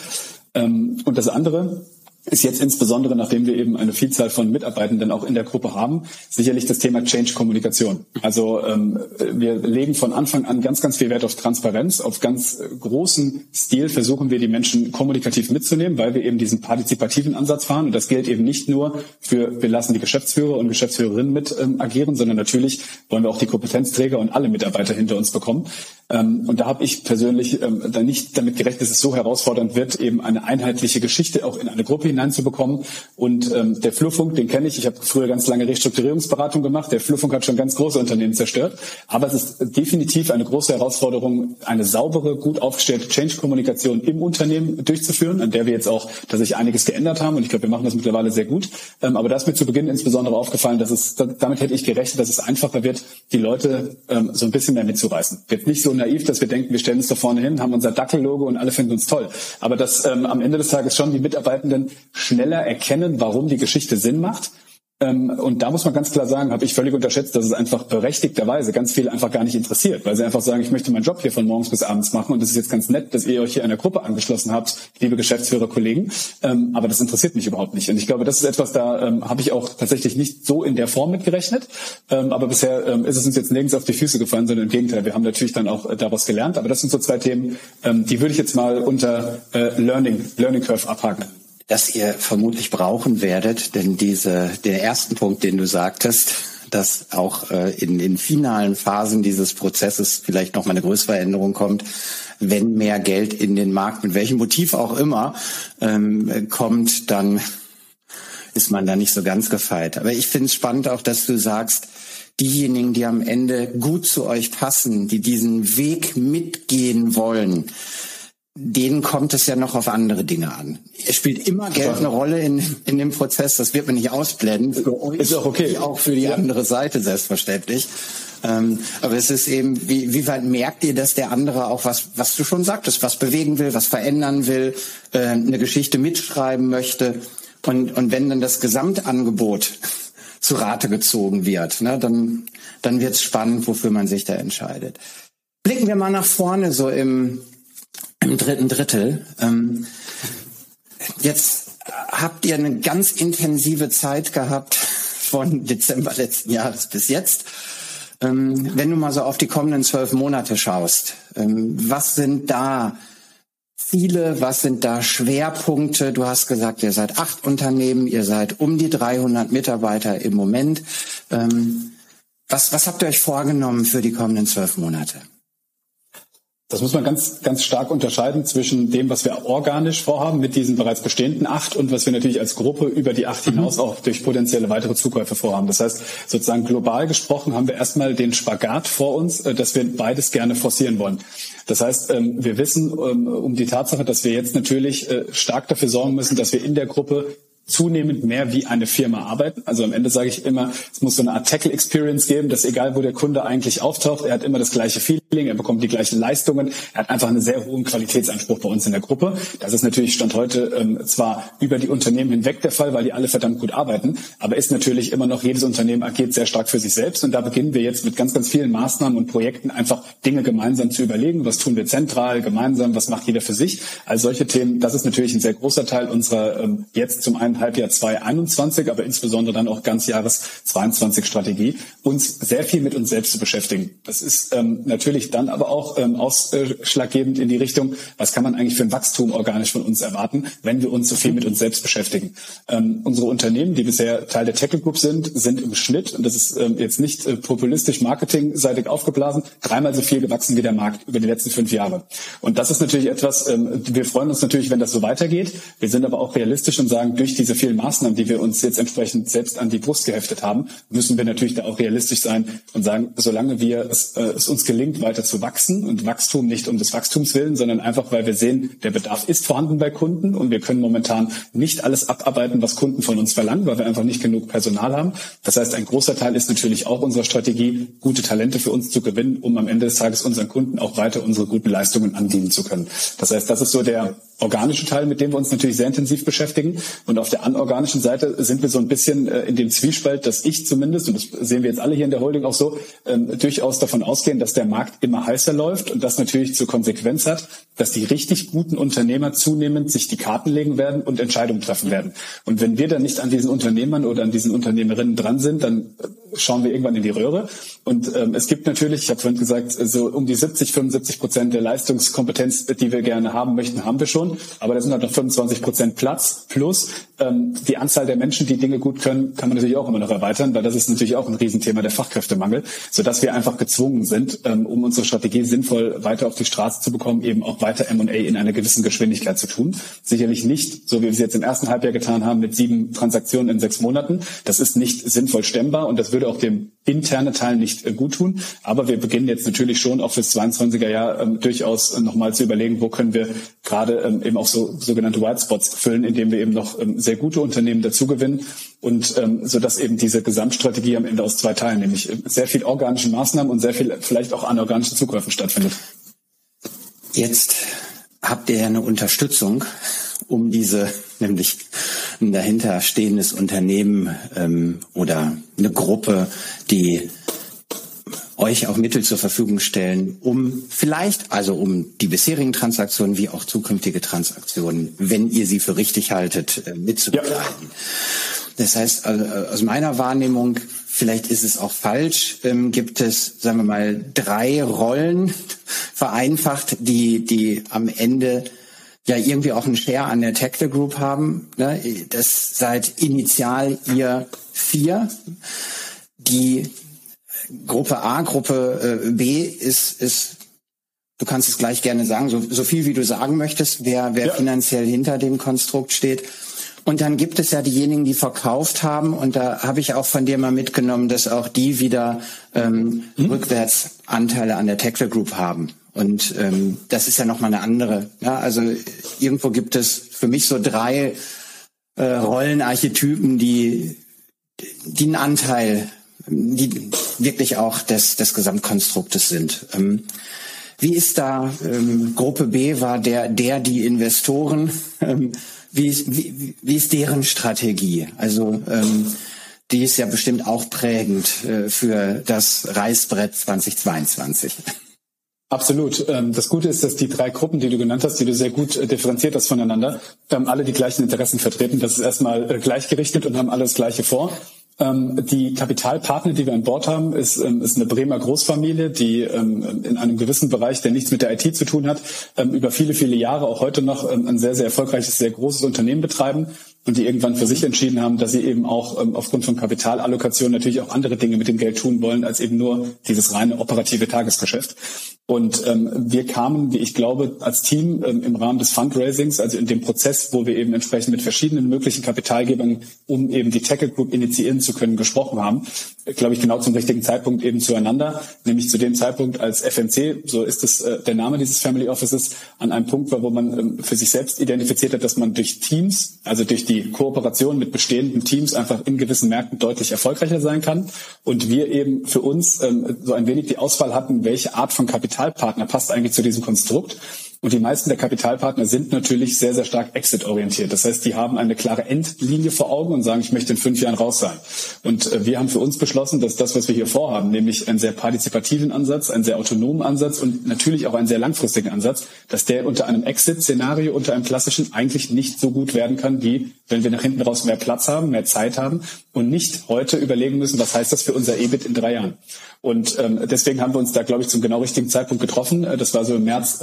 Ähm, und das andere, ist jetzt insbesondere, nachdem wir eben eine Vielzahl von Mitarbeitenden auch in der Gruppe haben, sicherlich das Thema Change-Kommunikation. Also ähm, wir legen von Anfang an ganz, ganz viel Wert auf Transparenz. Auf ganz großen Stil versuchen wir, die Menschen kommunikativ mitzunehmen, weil wir eben diesen partizipativen Ansatz fahren. Und das gilt eben nicht nur für, wir lassen die Geschäftsführer und Geschäftsführerinnen mit ähm, agieren, sondern natürlich wollen wir auch die Kompetenzträger und alle Mitarbeiter hinter uns bekommen. Ähm, und da habe ich persönlich ähm, da nicht damit gerechnet, dass es so herausfordernd wird, eben eine einheitliche Geschichte auch in eine Gruppe hineinzubekommen. Und ähm, der Flurfunk, den kenne ich. Ich habe früher ganz lange Restrukturierungsberatung gemacht. Der Flurfunk hat schon ganz große Unternehmen zerstört. Aber es ist definitiv eine große Herausforderung, eine saubere, gut aufgestellte Change-Kommunikation im Unternehmen durchzuführen, an der wir jetzt auch, dass sich einiges geändert haben. Und ich glaube, wir machen das mittlerweile sehr gut. Ähm, aber da ist mir zu Beginn insbesondere aufgefallen, dass es, damit hätte ich gerechnet, dass es einfacher wird, die Leute ähm, so ein bisschen mehr mitzureißen. Wird nicht so naiv, dass wir denken, wir stellen uns da vorne hin, haben unser Dackellogo und alle finden uns toll. Aber dass ähm, am Ende des Tages schon die Mitarbeitenden schneller erkennen, warum die Geschichte Sinn macht. Ähm, und da muss man ganz klar sagen, habe ich völlig unterschätzt, dass es einfach berechtigterweise ganz viele einfach gar nicht interessiert, weil sie einfach sagen, ich möchte meinen Job hier von morgens bis abends machen und es ist jetzt ganz nett, dass ihr euch hier einer Gruppe angeschlossen habt, liebe Geschäftsführer, Kollegen, ähm, aber das interessiert mich überhaupt nicht. Und ich glaube, das ist etwas, da ähm, habe ich auch tatsächlich nicht so in der Form mitgerechnet, aber bisher ist es uns jetzt nirgends auf die Füße gefallen, sondern im Gegenteil, wir haben natürlich dann auch äh, daraus gelernt, aber das sind so zwei Themen, die würde ich jetzt mal unter äh, Learning, Learning Curve abhaken das ihr vermutlich brauchen werdet, denn diese, der ersten Punkt, den du sagtest, dass auch äh, in, in finalen Phasen dieses Prozesses vielleicht noch mal eine größere Änderung kommt, wenn mehr Geld in den Markt, mit welchem Motiv auch immer, ähm, kommt, dann ist man da nicht so ganz gefeit. Aber ich finde es spannend auch, dass du sagst, diejenigen, die am Ende gut zu euch passen, die diesen Weg mitgehen wollen, denen kommt es ja noch auf andere Dinge an. Es spielt immer Geld eine Rolle in, in dem Prozess, das wird man nicht ausblenden. Für euch, ist auch okay. auch für die ja. andere Seite selbstverständlich. Ähm, aber es ist eben, wie, wie weit merkt ihr, dass der andere auch was, was du schon sagtest, was bewegen will, was verändern will, äh, eine Geschichte mitschreiben möchte. Und, und wenn dann das Gesamtangebot zu Rate gezogen wird, ne, dann, dann wird es spannend, wofür man sich da entscheidet. Blicken wir mal nach vorne, so im, im dritten Drittel. Ähm, jetzt habt ihr eine ganz intensive Zeit gehabt von Dezember letzten Jahres bis jetzt. Ähm, wenn du mal so auf die kommenden zwölf Monate schaust, ähm, was sind da Ziele? Was sind da Schwerpunkte? Du hast gesagt, ihr seid acht Unternehmen, ihr seid um die 300 Mitarbeiter im Moment. Ähm, was, was habt ihr euch vorgenommen für die kommenden zwölf Monate? Das muss man ganz, ganz stark unterscheiden zwischen dem, was wir organisch vorhaben mit diesen bereits bestehenden acht und was wir natürlich als Gruppe über die acht hinaus mhm. auch durch potenzielle weitere Zukäufe vorhaben. Das heißt, sozusagen global gesprochen haben wir erstmal den Spagat vor uns, äh, dass wir beides gerne forcieren wollen. Das heißt, ähm, wir wissen ähm, um die Tatsache, dass wir jetzt natürlich äh, stark dafür sorgen müssen, dass wir in der Gruppe zunehmend mehr wie eine Firma arbeiten. Also am Ende sage ich immer, es muss so eine Art Tackle Experience geben, dass egal wo der Kunde eigentlich auftaucht, er hat immer das gleiche Feeling, er bekommt die gleichen Leistungen, er hat einfach einen sehr hohen Qualitätsanspruch bei uns in der Gruppe. Das ist natürlich Stand heute ähm, zwar über die Unternehmen hinweg der Fall, weil die alle verdammt gut arbeiten, aber ist natürlich immer noch, jedes Unternehmen agiert sehr stark für sich selbst und da beginnen wir jetzt mit ganz, ganz vielen Maßnahmen und Projekten einfach Dinge gemeinsam zu überlegen, was tun wir zentral, gemeinsam, was macht jeder für sich. Also solche Themen, das ist natürlich ein sehr großer Teil unserer ähm, jetzt zum einen Halbjahr 2021, aber insbesondere dann auch ganz Jahres 22 Strategie, uns sehr viel mit uns selbst zu beschäftigen. Das ist ähm, natürlich dann aber auch ähm, ausschlaggebend in die Richtung, was kann man eigentlich für ein Wachstum organisch von uns erwarten, wenn wir uns so viel mit uns selbst beschäftigen. Ähm, unsere Unternehmen, die bisher Teil der Tackle Group sind, sind im Schnitt, und das ist ähm, jetzt nicht äh, populistisch marketingseitig aufgeblasen, dreimal so viel gewachsen wie der Markt über die letzten fünf Jahre. Und das ist natürlich etwas, ähm, wir freuen uns natürlich, wenn das so weitergeht. Wir sind aber auch realistisch und sagen, durch diese vielen Maßnahmen, die wir uns jetzt entsprechend selbst an die Brust geheftet haben, müssen wir natürlich da auch realistisch sein und sagen, solange wir es, äh, es uns gelingt, weiter zu wachsen und Wachstum nicht um des Wachstums willen, sondern einfach, weil wir sehen, der Bedarf ist vorhanden bei Kunden und wir können momentan nicht alles abarbeiten, was Kunden von uns verlangen, weil wir einfach nicht genug Personal haben. Das heißt, ein großer Teil ist natürlich auch unserer Strategie, gute Talente für uns zu gewinnen, um am Ende des Tages unseren Kunden auch weiter unsere guten Leistungen andienen zu können. Das heißt, das ist so der organische Teil, mit dem wir uns natürlich sehr intensiv beschäftigen. Und auf der anorganischen Seite sind wir so ein bisschen äh, in dem Zwiespalt, dass ich zumindest, und das sehen wir jetzt alle hier in der Holding auch so, ähm, durchaus davon ausgehen, dass der Markt immer heißer läuft und das natürlich zur Konsequenz hat, dass die richtig guten Unternehmer zunehmend sich die Karten legen werden und Entscheidungen treffen werden. Und wenn wir dann nicht an diesen Unternehmern oder an diesen Unternehmerinnen dran sind, dann äh, schauen wir irgendwann in die Röhre. Und ähm, es gibt natürlich, ich habe vorhin gesagt, so um die 70, 75 Prozent der Leistungskompetenz, die wir gerne haben möchten, haben wir schon. Aber da sind halt noch 25 Prozent Platz. Plus ähm, die Anzahl der Menschen, die Dinge gut können, kann man natürlich auch immer noch erweitern, weil das ist natürlich auch ein Riesenthema der Fachkräftemangel, sodass wir einfach gezwungen sind, ähm, um unsere Strategie sinnvoll weiter auf die Straße zu bekommen, eben auch weiter M&A in einer gewissen Geschwindigkeit zu tun. Sicherlich nicht, so wie wir es jetzt im ersten Halbjahr getan haben, mit sieben Transaktionen in sechs Monaten. Das ist nicht sinnvoll stemmbar und das würde auch dem interne Teil nicht äh, gut tun. Aber wir beginnen jetzt natürlich schon auch fürs 22er Jahr ähm, durchaus äh, nochmal zu überlegen, wo können wir gerade ähm, eben auch so sogenannte White Spots füllen, indem wir eben noch ähm, sehr gute Unternehmen dazugewinnen und ähm, so dass eben diese Gesamtstrategie am Ende aus zwei Teilen, nämlich äh, sehr viel organischen Maßnahmen und sehr viel vielleicht auch anorganischen Zukäufen stattfindet. Jetzt habt ihr ja eine Unterstützung, um diese, nämlich ein dahinter stehendes Unternehmen ähm, oder eine Gruppe, die euch auch Mittel zur Verfügung stellen, um vielleicht, also um die bisherigen Transaktionen wie auch zukünftige Transaktionen, wenn ihr sie für richtig haltet, äh, mitzubegleiten. Ja. Das heißt, also, aus meiner Wahrnehmung vielleicht ist es auch falsch, ähm, gibt es, sagen wir mal, drei Rollen vereinfacht, die, die am Ende ja irgendwie auch einen Share an der Tactical Group haben. Ne? Das seid initial ihr vier die Gruppe A, Gruppe äh, B ist, ist du kannst es gleich gerne sagen, so, so viel wie du sagen möchtest, wer, wer ja. finanziell hinter dem Konstrukt steht. Und dann gibt es ja diejenigen, die verkauft haben. Und da habe ich auch von dir mal mitgenommen, dass auch die wieder ähm, mhm. rückwärts Anteile an der Tackle Group haben. Und ähm, das ist ja nochmal eine andere. Ja, also irgendwo gibt es für mich so drei äh, Rollenarchetypen, die, die einen Anteil, die wirklich auch des, des Gesamtkonstruktes sind. Ähm, wie ist da ähm, Gruppe B war der, der die Investoren? Ähm, wie, ist, wie, wie ist deren Strategie? Also ähm, die ist ja bestimmt auch prägend äh, für das Reißbrett 2022. Absolut. Ähm, das Gute ist, dass die drei Gruppen, die du genannt hast, die du sehr gut äh, differenziert hast voneinander, ähm, alle die gleichen Interessen vertreten. Das ist erstmal äh, gleichgerichtet und haben alle das Gleiche vor. Ähm, die Kapitalpartner, die wir an Bord haben, ist, ist eine Bremer Großfamilie, die in einem gewissen Bereich, der nichts mit der IT zu tun hat, über viele, viele Jahre auch heute noch ein sehr, sehr erfolgreiches, sehr großes Unternehmen betreiben und die irgendwann für sich entschieden haben, dass sie eben auch ähm, aufgrund von Kapitalallokation natürlich auch andere Dinge mit dem Geld tun wollen, als eben nur dieses reine operative Tagesgeschäft. Und ähm, wir kamen, wie ich glaube, als Team ähm, im Rahmen des Fundraisings, also in dem Prozess, wo wir eben entsprechend mit verschiedenen möglichen Kapitalgebern, um eben die Tackle Group initiieren zu können, gesprochen haben, glaube ich, genau zum richtigen Zeitpunkt eben zueinander, nämlich zu dem Zeitpunkt, als FMC, so ist es äh, der Name dieses Family Offices, an einem Punkt war, wo man ähm, für sich selbst identifiziert hat, dass man durch Teams, also durch die Kooperation mit bestehenden Teams einfach in gewissen Märkten deutlich erfolgreicher sein kann. Und wir eben für uns ähm, so ein wenig die Auswahl hatten, welche Art von Kapital Kapitalpartner passt eigentlich zu diesem Konstrukt. Und die meisten der Kapitalpartner sind natürlich sehr, sehr stark exit-orientiert. Das heißt, die haben eine klare Endlinie vor Augen und sagen, ich möchte in fünf Jahren raus sein. Und äh, wir haben für uns beschlossen, dass das, was wir hier vorhaben, nämlich einen sehr partizipativen Ansatz, einen sehr autonomen Ansatz und natürlich auch einen sehr langfristigen Ansatz, dass der unter einem Exit-Szenario, unter einem klassischen eigentlich nicht so gut werden kann, wie wenn wir nach hinten raus mehr Platz haben, mehr Zeit haben und nicht heute überlegen müssen, was heißt das für unser EBIT in drei Jahren. Und ähm, deswegen haben wir uns da, glaube ich, zum genau richtigen Zeitpunkt getroffen. Äh, das war so im März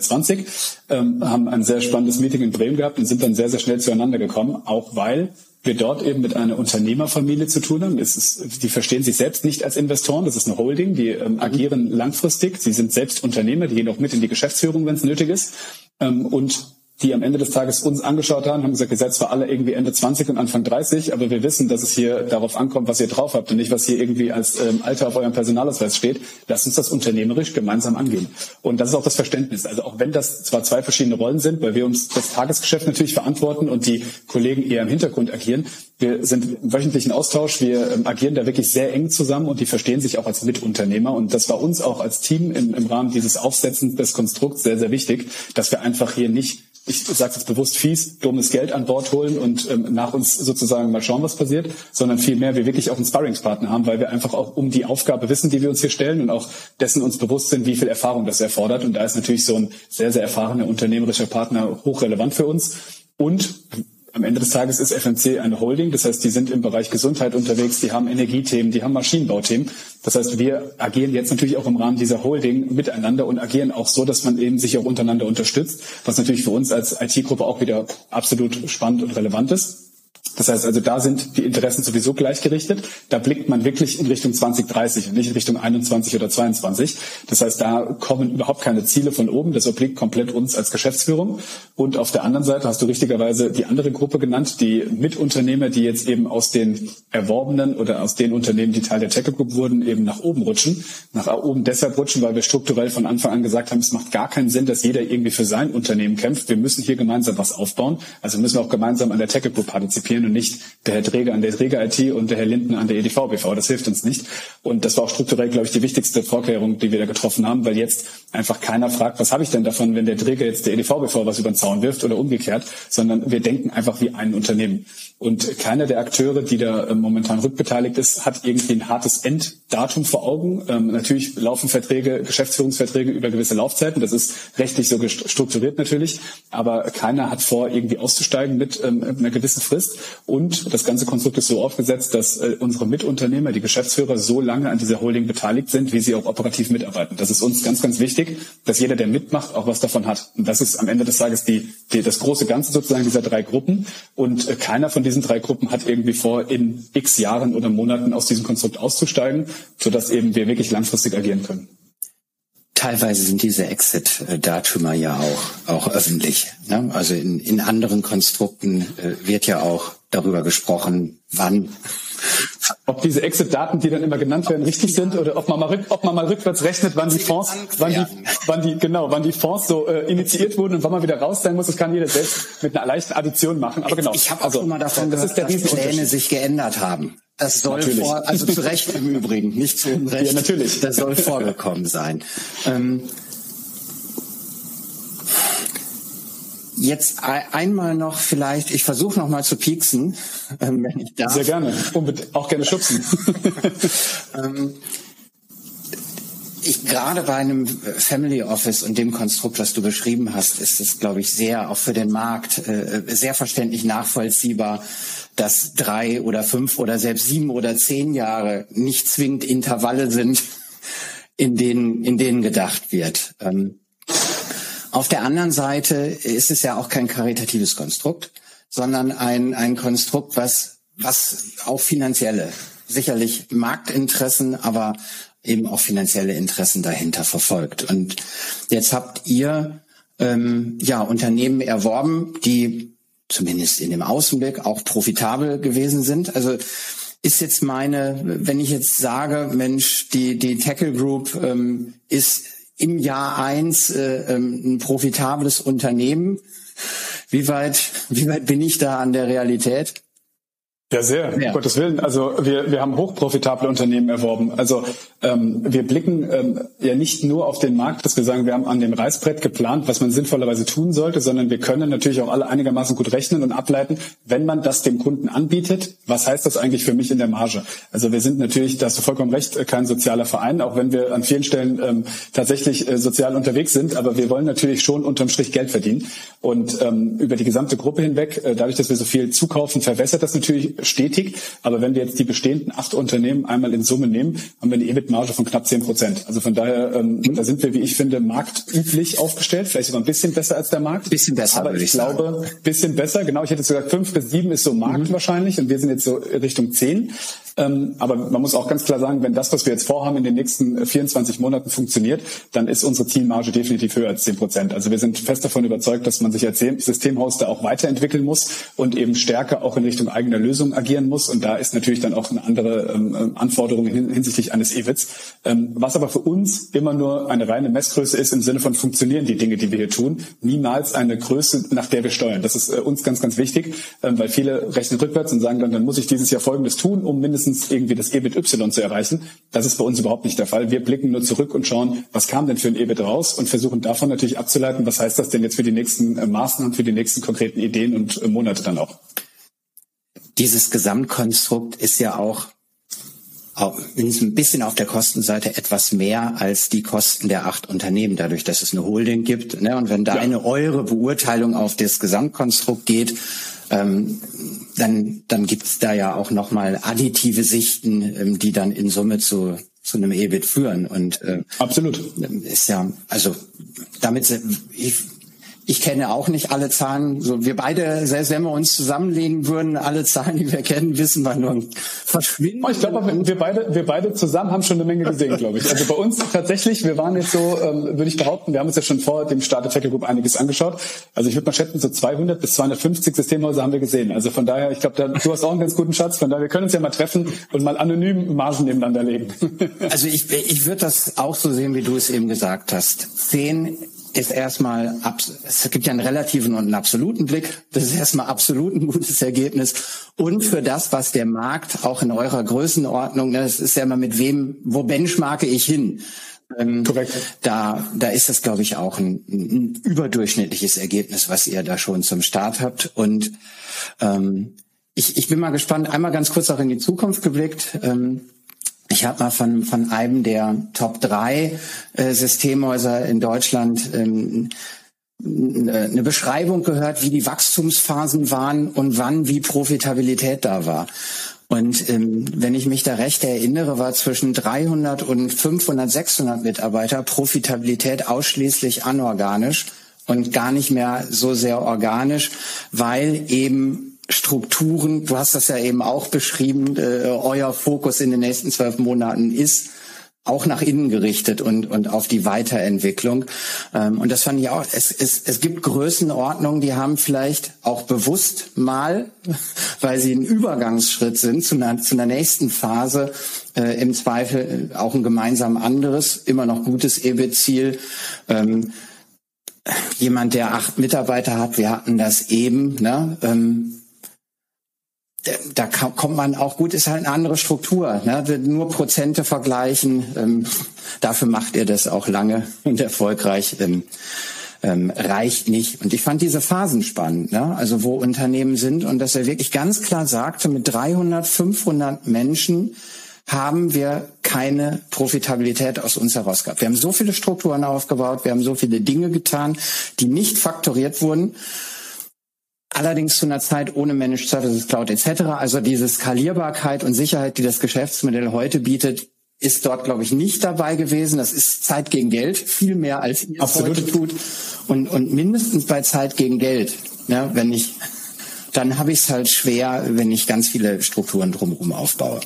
2020, ähm, haben ein sehr spannendes Meeting in Bremen gehabt und sind dann sehr, sehr schnell zueinander gekommen, auch weil wir dort eben mit einer Unternehmerfamilie zu tun haben. Ist, die verstehen sich selbst nicht als Investoren, das ist eine Holding, die ähm, agieren langfristig, sie sind selbst Unternehmer, die gehen auch mit in die Geschäftsführung, wenn es nötig ist. Ähm, und die am Ende des Tages uns angeschaut haben, haben gesagt, ihr seid zwar alle irgendwie Ende 20 und Anfang 30, aber wir wissen, dass es hier darauf ankommt, was ihr drauf habt und nicht, was hier irgendwie als ähm, Alter auf eurem Personalausweis steht. Lasst uns das unternehmerisch gemeinsam angehen. Und das ist auch das Verständnis. Also auch wenn das zwar zwei verschiedene Rollen sind, weil wir uns das Tagesgeschäft natürlich verantworten und die Kollegen eher im Hintergrund agieren, wir sind im wöchentlichen Austausch, wir ähm, agieren da wirklich sehr eng zusammen und die verstehen sich auch als Mitunternehmer. Und das war uns auch als Team im, im Rahmen dieses Aufsetzens des Konstrukts sehr, sehr wichtig, dass wir einfach hier nicht ich sage jetzt bewusst fies, dummes Geld an Bord holen und ähm, nach uns sozusagen mal schauen, was passiert, sondern vielmehr wir wirklich auch einen Sparringspartner haben, weil wir einfach auch um die Aufgabe wissen, die wir uns hier stellen und auch dessen uns bewusst sind, wie viel Erfahrung das erfordert. Und da ist natürlich so ein sehr, sehr erfahrener unternehmerischer Partner hochrelevant für uns. Und am Ende des Tages ist FMC eine Holding, das heißt, die sind im Bereich Gesundheit unterwegs, die haben Energiethemen, die haben Maschinenbauthemen. Das heißt, wir agieren jetzt natürlich auch im Rahmen dieser Holding miteinander und agieren auch so, dass man eben sich auch untereinander unterstützt, was natürlich für uns als IT-Gruppe auch wieder absolut spannend und relevant ist. Das heißt also, da sind die Interessen sowieso gleichgerichtet. Da blickt man wirklich in Richtung 2030 und nicht in Richtung 21 oder 22. Das heißt, da kommen überhaupt keine Ziele von oben. Das obliegt komplett uns als Geschäftsführung. Und auf der anderen Seite hast du richtigerweise die andere Gruppe genannt, die Mitunternehmer, die jetzt eben aus den erworbenen oder aus den Unternehmen, die Teil der Tech Group wurden, eben nach oben rutschen. Nach oben deshalb rutschen, weil wir strukturell von Anfang an gesagt haben, es macht gar keinen Sinn, dass jeder irgendwie für sein Unternehmen kämpft. Wir müssen hier gemeinsam was aufbauen. Also müssen wir auch gemeinsam an der Tech Group partizipieren und nicht der Herr Träger an der Träger IT und der Herr Linden an der EDV BV. Das hilft uns nicht. Und das war auch strukturell, glaube ich, die wichtigste Vorkehrung, die wir da getroffen haben, weil jetzt einfach keiner fragt, was habe ich denn davon, wenn der Träger jetzt der EDV BV was über den Zaun wirft oder umgekehrt, sondern wir denken einfach wie ein Unternehmen. Und keiner der Akteure, die da äh, momentan rückbeteiligt ist, hat irgendwie ein hartes Enddatum vor Augen. Ähm, natürlich laufen Verträge, Geschäftsführungsverträge über gewisse Laufzeiten. Das ist rechtlich so strukturiert natürlich. Aber keiner hat vor, irgendwie auszusteigen mit ähm, einer gewissen Frist. und das ganze Konstrukt ist so aufgesetzt, dass äh, unsere Mitunternehmer, die Geschäftsführer, so lange an dieser Holding beteiligt sind, wie sie auch operativ mitarbeiten. Das ist uns ganz, ganz wichtig, dass jeder, der mitmacht, auch was davon hat. Und das ist am Ende des Tages die, die das große Ganze sozusagen dieser drei Gruppen. Und äh, keiner von diesen drei Gruppen hat irgendwie vor, in x Jahren oder Monaten aus diesem Konstrukt auszusteigen, sodass eben wir wirklich langfristig agieren können. Teilweise sind diese Exit-Datümer ja auch, auch öffentlich. Ne? Also in, in anderen Konstrukten äh, wird ja auch darüber gesprochen, wann ob diese Exit-Daten, die dann immer genannt werden, richtig sind oder ob man mal, rück, ob man mal rückwärts rechnet, wann die Fonds, wann die, wann die, genau, wann die Fonds so äh, initiiert wurden und wann man wieder raus sein muss, das kann jeder selbst mit einer leichten Addition machen. Aber genau. Ich habe also, schon mal davon das gehört, dass Pläne sich geändert haben. Das soll natürlich. vor, also zu Recht im Übrigen, nicht zu Unrecht. Ja, natürlich. Das soll vorgekommen sein. Ähm, Jetzt einmal noch vielleicht, ich versuche noch mal zu pieksen, ähm, wenn ich darf. Sehr gerne, auch gerne schubsen. ähm, ich gerade bei einem Family Office und dem Konstrukt, was du beschrieben hast, ist es, glaube ich, sehr auch für den Markt äh, sehr verständlich nachvollziehbar, dass drei oder fünf oder selbst sieben oder zehn Jahre nicht zwingend Intervalle sind, in denen in denen gedacht wird. Ähm, auf der anderen Seite ist es ja auch kein karitatives Konstrukt, sondern ein, ein Konstrukt, was, was auch finanzielle, sicherlich Marktinteressen, aber eben auch finanzielle Interessen dahinter verfolgt. Und jetzt habt ihr ähm, ja Unternehmen erworben, die zumindest in dem Außenblick auch profitabel gewesen sind. Also ist jetzt meine, wenn ich jetzt sage, Mensch, die, die Tackle Group ähm, ist im Jahr eins äh, ähm, ein profitables Unternehmen. Wie weit, wie weit bin ich da an der Realität? Ja, sehr, ja. um Gottes Willen. Also wir, wir haben hochprofitable Unternehmen erworben. Also ähm, wir blicken ähm, ja nicht nur auf den Markt, dass wir sagen, wir haben an dem Reißbrett geplant, was man sinnvollerweise tun sollte, sondern wir können natürlich auch alle einigermaßen gut rechnen und ableiten, wenn man das dem Kunden anbietet, was heißt das eigentlich für mich in der Marge? Also wir sind natürlich, da hast du vollkommen recht, äh, kein sozialer Verein, auch wenn wir an vielen Stellen ähm, tatsächlich äh, sozial unterwegs sind, aber wir wollen natürlich schon unterm Strich Geld verdienen. Und ähm, über die gesamte Gruppe hinweg, äh, dadurch, dass wir so viel zukaufen, verwässert das natürlich stetig. Aber wenn wir jetzt die bestehenden acht Unternehmen einmal in Summe nehmen, haben wir eine EBIT-Marge von knapp zehn Prozent. Also von daher, ähm, mhm. da sind wir, wie ich finde, marktüblich aufgestellt. Vielleicht sogar ein bisschen besser als der Markt. Bisschen besser, Aber würde ich, ich glaube, bisschen besser. Genau, ich hätte sogar fünf bis sieben ist so Markt mhm. wahrscheinlich und wir sind jetzt so Richtung zehn. Ähm, aber man muss auch ganz klar sagen, wenn das, was wir jetzt vorhaben, in den nächsten 24 Monaten funktioniert, dann ist unsere Zielmarge definitiv höher als 10 Prozent. Also wir sind fest davon überzeugt, dass man sich als Systemhaus da auch weiterentwickeln muss und eben stärker auch in Richtung eigener Lösungen agieren muss. Und da ist natürlich dann auch eine andere ähm, Anforderung hinsichtlich eines EWITs. Ähm, was aber für uns immer nur eine reine Messgröße ist im Sinne von funktionieren die Dinge, die wir hier tun, niemals eine Größe, nach der wir steuern. Das ist äh, uns ganz, ganz wichtig, ähm, weil viele rechnen rückwärts und sagen dann, dann muss ich dieses Jahr Folgendes tun, um mindestens mindestens irgendwie das EBIT Y zu erreichen. Das ist bei uns überhaupt nicht der Fall. Wir blicken nur zurück und schauen, was kam denn für ein EBIT raus und versuchen davon natürlich abzuleiten, was heißt das denn jetzt für die nächsten äh, Maßnahmen, für die nächsten konkreten Ideen und äh, Monate dann auch. Dieses Gesamtkonstrukt ist ja auch mindestens ein bisschen auf der Kostenseite etwas mehr als die Kosten der acht Unternehmen, dadurch, dass es eine Holding gibt. Ne? Und wenn da ja. eine eure Beurteilung auf das Gesamtkonstrukt geht, ähm, dann, dann gibt es da ja auch nochmal additive Sichten, ähm, die dann in Summe zu, zu einem EBIT führen. Und äh, absolut ist ja, also damit ich, ich kenne auch nicht alle Zahlen. So, wir beide, selbst wenn wir uns zusammenlegen würden, alle Zahlen, die wir kennen, wissen wir nur verschwinden. Ich glaube, wir beide, wir beide zusammen haben schon eine Menge gesehen, glaube ich. Also bei uns tatsächlich, wir waren jetzt so, ähm, würde ich behaupten, wir haben uns ja schon vor dem Start der Tackle Group einiges angeschaut. Also ich würde mal schätzen, so 200 bis 250 Systemhäuser haben wir gesehen. Also von daher, ich glaube, du hast auch einen ganz guten Schatz. Von daher, wir können uns ja mal treffen und mal anonym Margen nebeneinander legen. Also ich, ich würde das auch so sehen, wie du es eben gesagt hast. Zehn ist erstmal, es gibt ja einen relativen und einen absoluten Blick. Das ist erstmal absolut ein gutes Ergebnis. Und für das, was der Markt auch in eurer Größenordnung, ne, das ist ja immer mit wem, wo benchmarke ich hin? Ähm, Korrekt. Da, da ist das, glaube ich, auch ein, ein, überdurchschnittliches Ergebnis, was ihr da schon zum Start habt. Und ähm, ich, ich bin mal gespannt, einmal ganz kurz auch in die Zukunft geblickt. Ähm, ich habe mal von, von einem der Top 3 äh, Systemhäuser in Deutschland ähm, eine Beschreibung gehört, wie die Wachstumsphasen waren und wann wie Profitabilität da war. Und ähm, wenn ich mich da recht erinnere, war zwischen 300 und 500, 600 Mitarbeiter Profitabilität ausschließlich anorganisch und gar nicht mehr so sehr organisch, weil eben Strukturen, du hast das ja eben auch beschrieben, äh, euer Fokus in den nächsten zwölf Monaten ist, auch nach innen gerichtet und, und auf die Weiterentwicklung. Ähm, und das fand ich auch, es, es, es gibt Größenordnungen, die haben vielleicht auch bewusst mal, weil sie ein Übergangsschritt sind zu einer, zu einer nächsten Phase, äh, im Zweifel auch ein gemeinsam anderes, immer noch gutes EBIT-Ziel. Ähm, jemand, der acht Mitarbeiter hat, wir hatten das eben, ne? Ähm, da kommt man auch gut, ist halt eine andere Struktur. Ne? Nur Prozente vergleichen, ähm, dafür macht ihr das auch lange und erfolgreich. Ähm, ähm, reicht nicht. Und ich fand diese Phasen spannend, ne? also wo Unternehmen sind und dass er wirklich ganz klar sagte, mit 300, 500 Menschen haben wir keine Profitabilität aus uns heraus gehabt. Wir haben so viele Strukturen aufgebaut, wir haben so viele Dinge getan, die nicht faktoriert wurden. Allerdings zu einer Zeit ohne Managed Services Cloud etc. Also diese Skalierbarkeit und Sicherheit, die das Geschäftsmodell heute bietet, ist dort, glaube ich, nicht dabei gewesen. Das ist Zeit gegen Geld, viel mehr als ihr es heute tut. Und, und mindestens bei Zeit gegen Geld. Ja, wenn ich, dann habe ich es halt schwer, wenn ich ganz viele Strukturen drumherum aufbaue.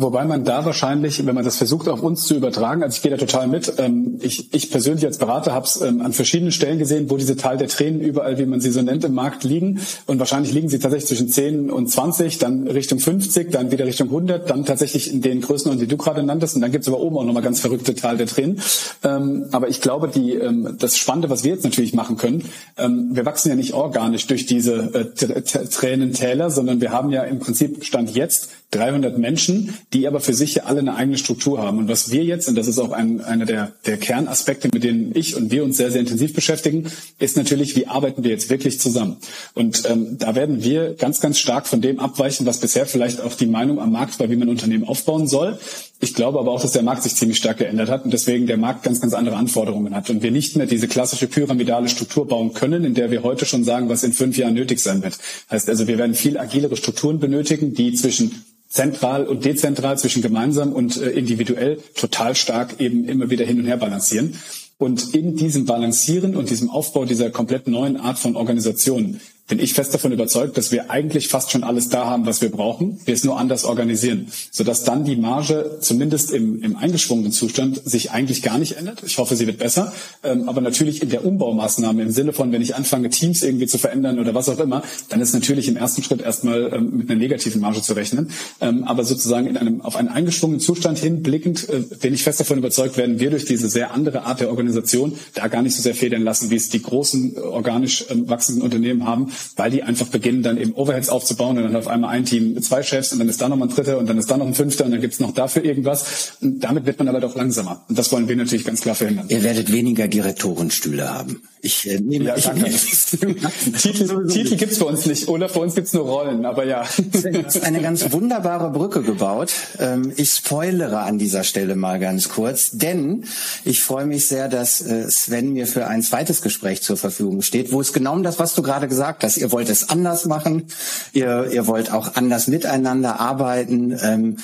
Wobei man da wahrscheinlich, wenn man das versucht, auf uns zu übertragen, also ich gehe da total mit. Ähm, ich, ich persönlich als Berater habe es ähm, an verschiedenen Stellen gesehen, wo diese Tal der Tränen überall, wie man sie so nennt, im Markt liegen. Und wahrscheinlich liegen sie tatsächlich zwischen 10 und 20, dann Richtung 50, dann wieder Richtung 100, dann tatsächlich in den Größen, die du gerade nanntest. Und dann gibt es aber oben auch nochmal ganz verrückte Tal der Tränen. Ähm, aber ich glaube, die, das Spannende, was wir jetzt natürlich machen können, wir wachsen ja nicht organisch durch diese äh, Tränentäler, sondern wir haben ja im Prinzip Stand jetzt 300 Menschen, die aber für sich ja alle eine eigene Struktur haben. Und was wir jetzt, und das ist auch ein, einer der, der Kernaspekte, mit denen ich und wir uns sehr, sehr intensiv beschäftigen, ist natürlich, wie arbeiten wir jetzt wirklich zusammen? Und ähm, da werden wir ganz, ganz stark von dem abweichen, was bisher vielleicht auch die Meinung am Markt war, wie man Unternehmen aufbauen soll. Ich glaube aber auch, dass der Markt sich ziemlich stark geändert hat und deswegen der Markt ganz, ganz andere Anforderungen hat und wir nicht mehr diese klassische pyramidale Struktur bauen können, in der wir heute schon sagen, was in fünf Jahren nötig sein wird. Heißt also, wir werden viel agilere Strukturen benötigen, die zwischen zentral und dezentral, zwischen gemeinsam und äh, individuell total stark eben immer wieder hin und her balancieren. Und in diesem Balancieren und diesem Aufbau dieser komplett neuen Art von Organisation bin ich fest davon überzeugt, dass wir eigentlich fast schon alles da haben, was wir brauchen, wir es nur anders organisieren, sodass dann die Marge zumindest im, im eingeschwungenen Zustand sich eigentlich gar nicht ändert. Ich hoffe, sie wird besser, ähm, aber natürlich in der Umbaumaßnahme im Sinne von, wenn ich anfange, Teams irgendwie zu verändern oder was auch immer, dann ist natürlich im ersten Schritt erstmal ähm, mit einer negativen Marge zu rechnen. Ähm, aber sozusagen in einem, auf einen eingeschwungenen Zustand hin blickend, äh, bin ich fest davon überzeugt, werden wir durch diese sehr andere Art der Organisation da gar nicht so sehr federn lassen, wie es die großen äh, organisch äh, wachsenden Unternehmen haben, weil die einfach beginnen, dann eben Overheads aufzubauen und dann auf einmal ein Team zwei Chefs und dann ist da noch ein dritter und dann ist da noch ein fünfter und dann gibt's noch dafür irgendwas. Und damit wird man aber doch langsamer. Und das wollen wir natürlich ganz klar verhindern. Ihr werdet weniger Direktorenstühle haben. Ich äh, nehme ja, ich nehme Titel, Titel gibt's bei uns nicht, oder? Für uns gibt's nur Rollen, aber ja. Du hast eine ganz wunderbare Brücke gebaut. Ähm, ich spoilere an dieser Stelle mal ganz kurz, denn ich freue mich sehr, dass äh, Sven mir für ein zweites Gespräch zur Verfügung steht, wo es genau um das, was du gerade gesagt hast. Ihr wollt es anders machen, ihr, ihr wollt auch anders miteinander arbeiten. Ähm,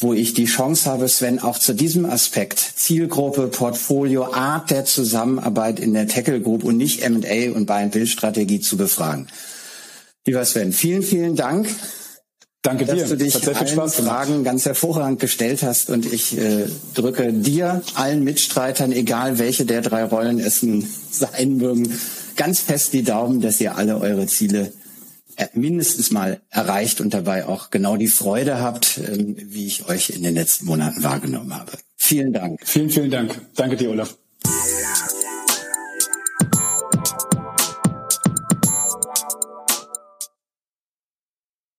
wo ich die Chance habe, Sven, auch zu diesem Aspekt Zielgruppe, Portfolio, Art der Zusammenarbeit in der Tackle Group und nicht M&A und Buy-and-Build-Strategie zu befragen. Lieber Sven, vielen, vielen Dank. Danke dass dir. du dich allen Spaß Fragen ganz hervorragend gestellt hast und ich äh, drücke dir, allen Mitstreitern, egal welche der drei Rollen es sein mögen, ganz fest die Daumen, dass ihr alle eure Ziele mindestens mal erreicht und dabei auch genau die Freude habt, ähm, wie ich euch in den letzten Monaten wahrgenommen habe. Vielen Dank. Vielen, vielen Dank. Danke dir, Olaf.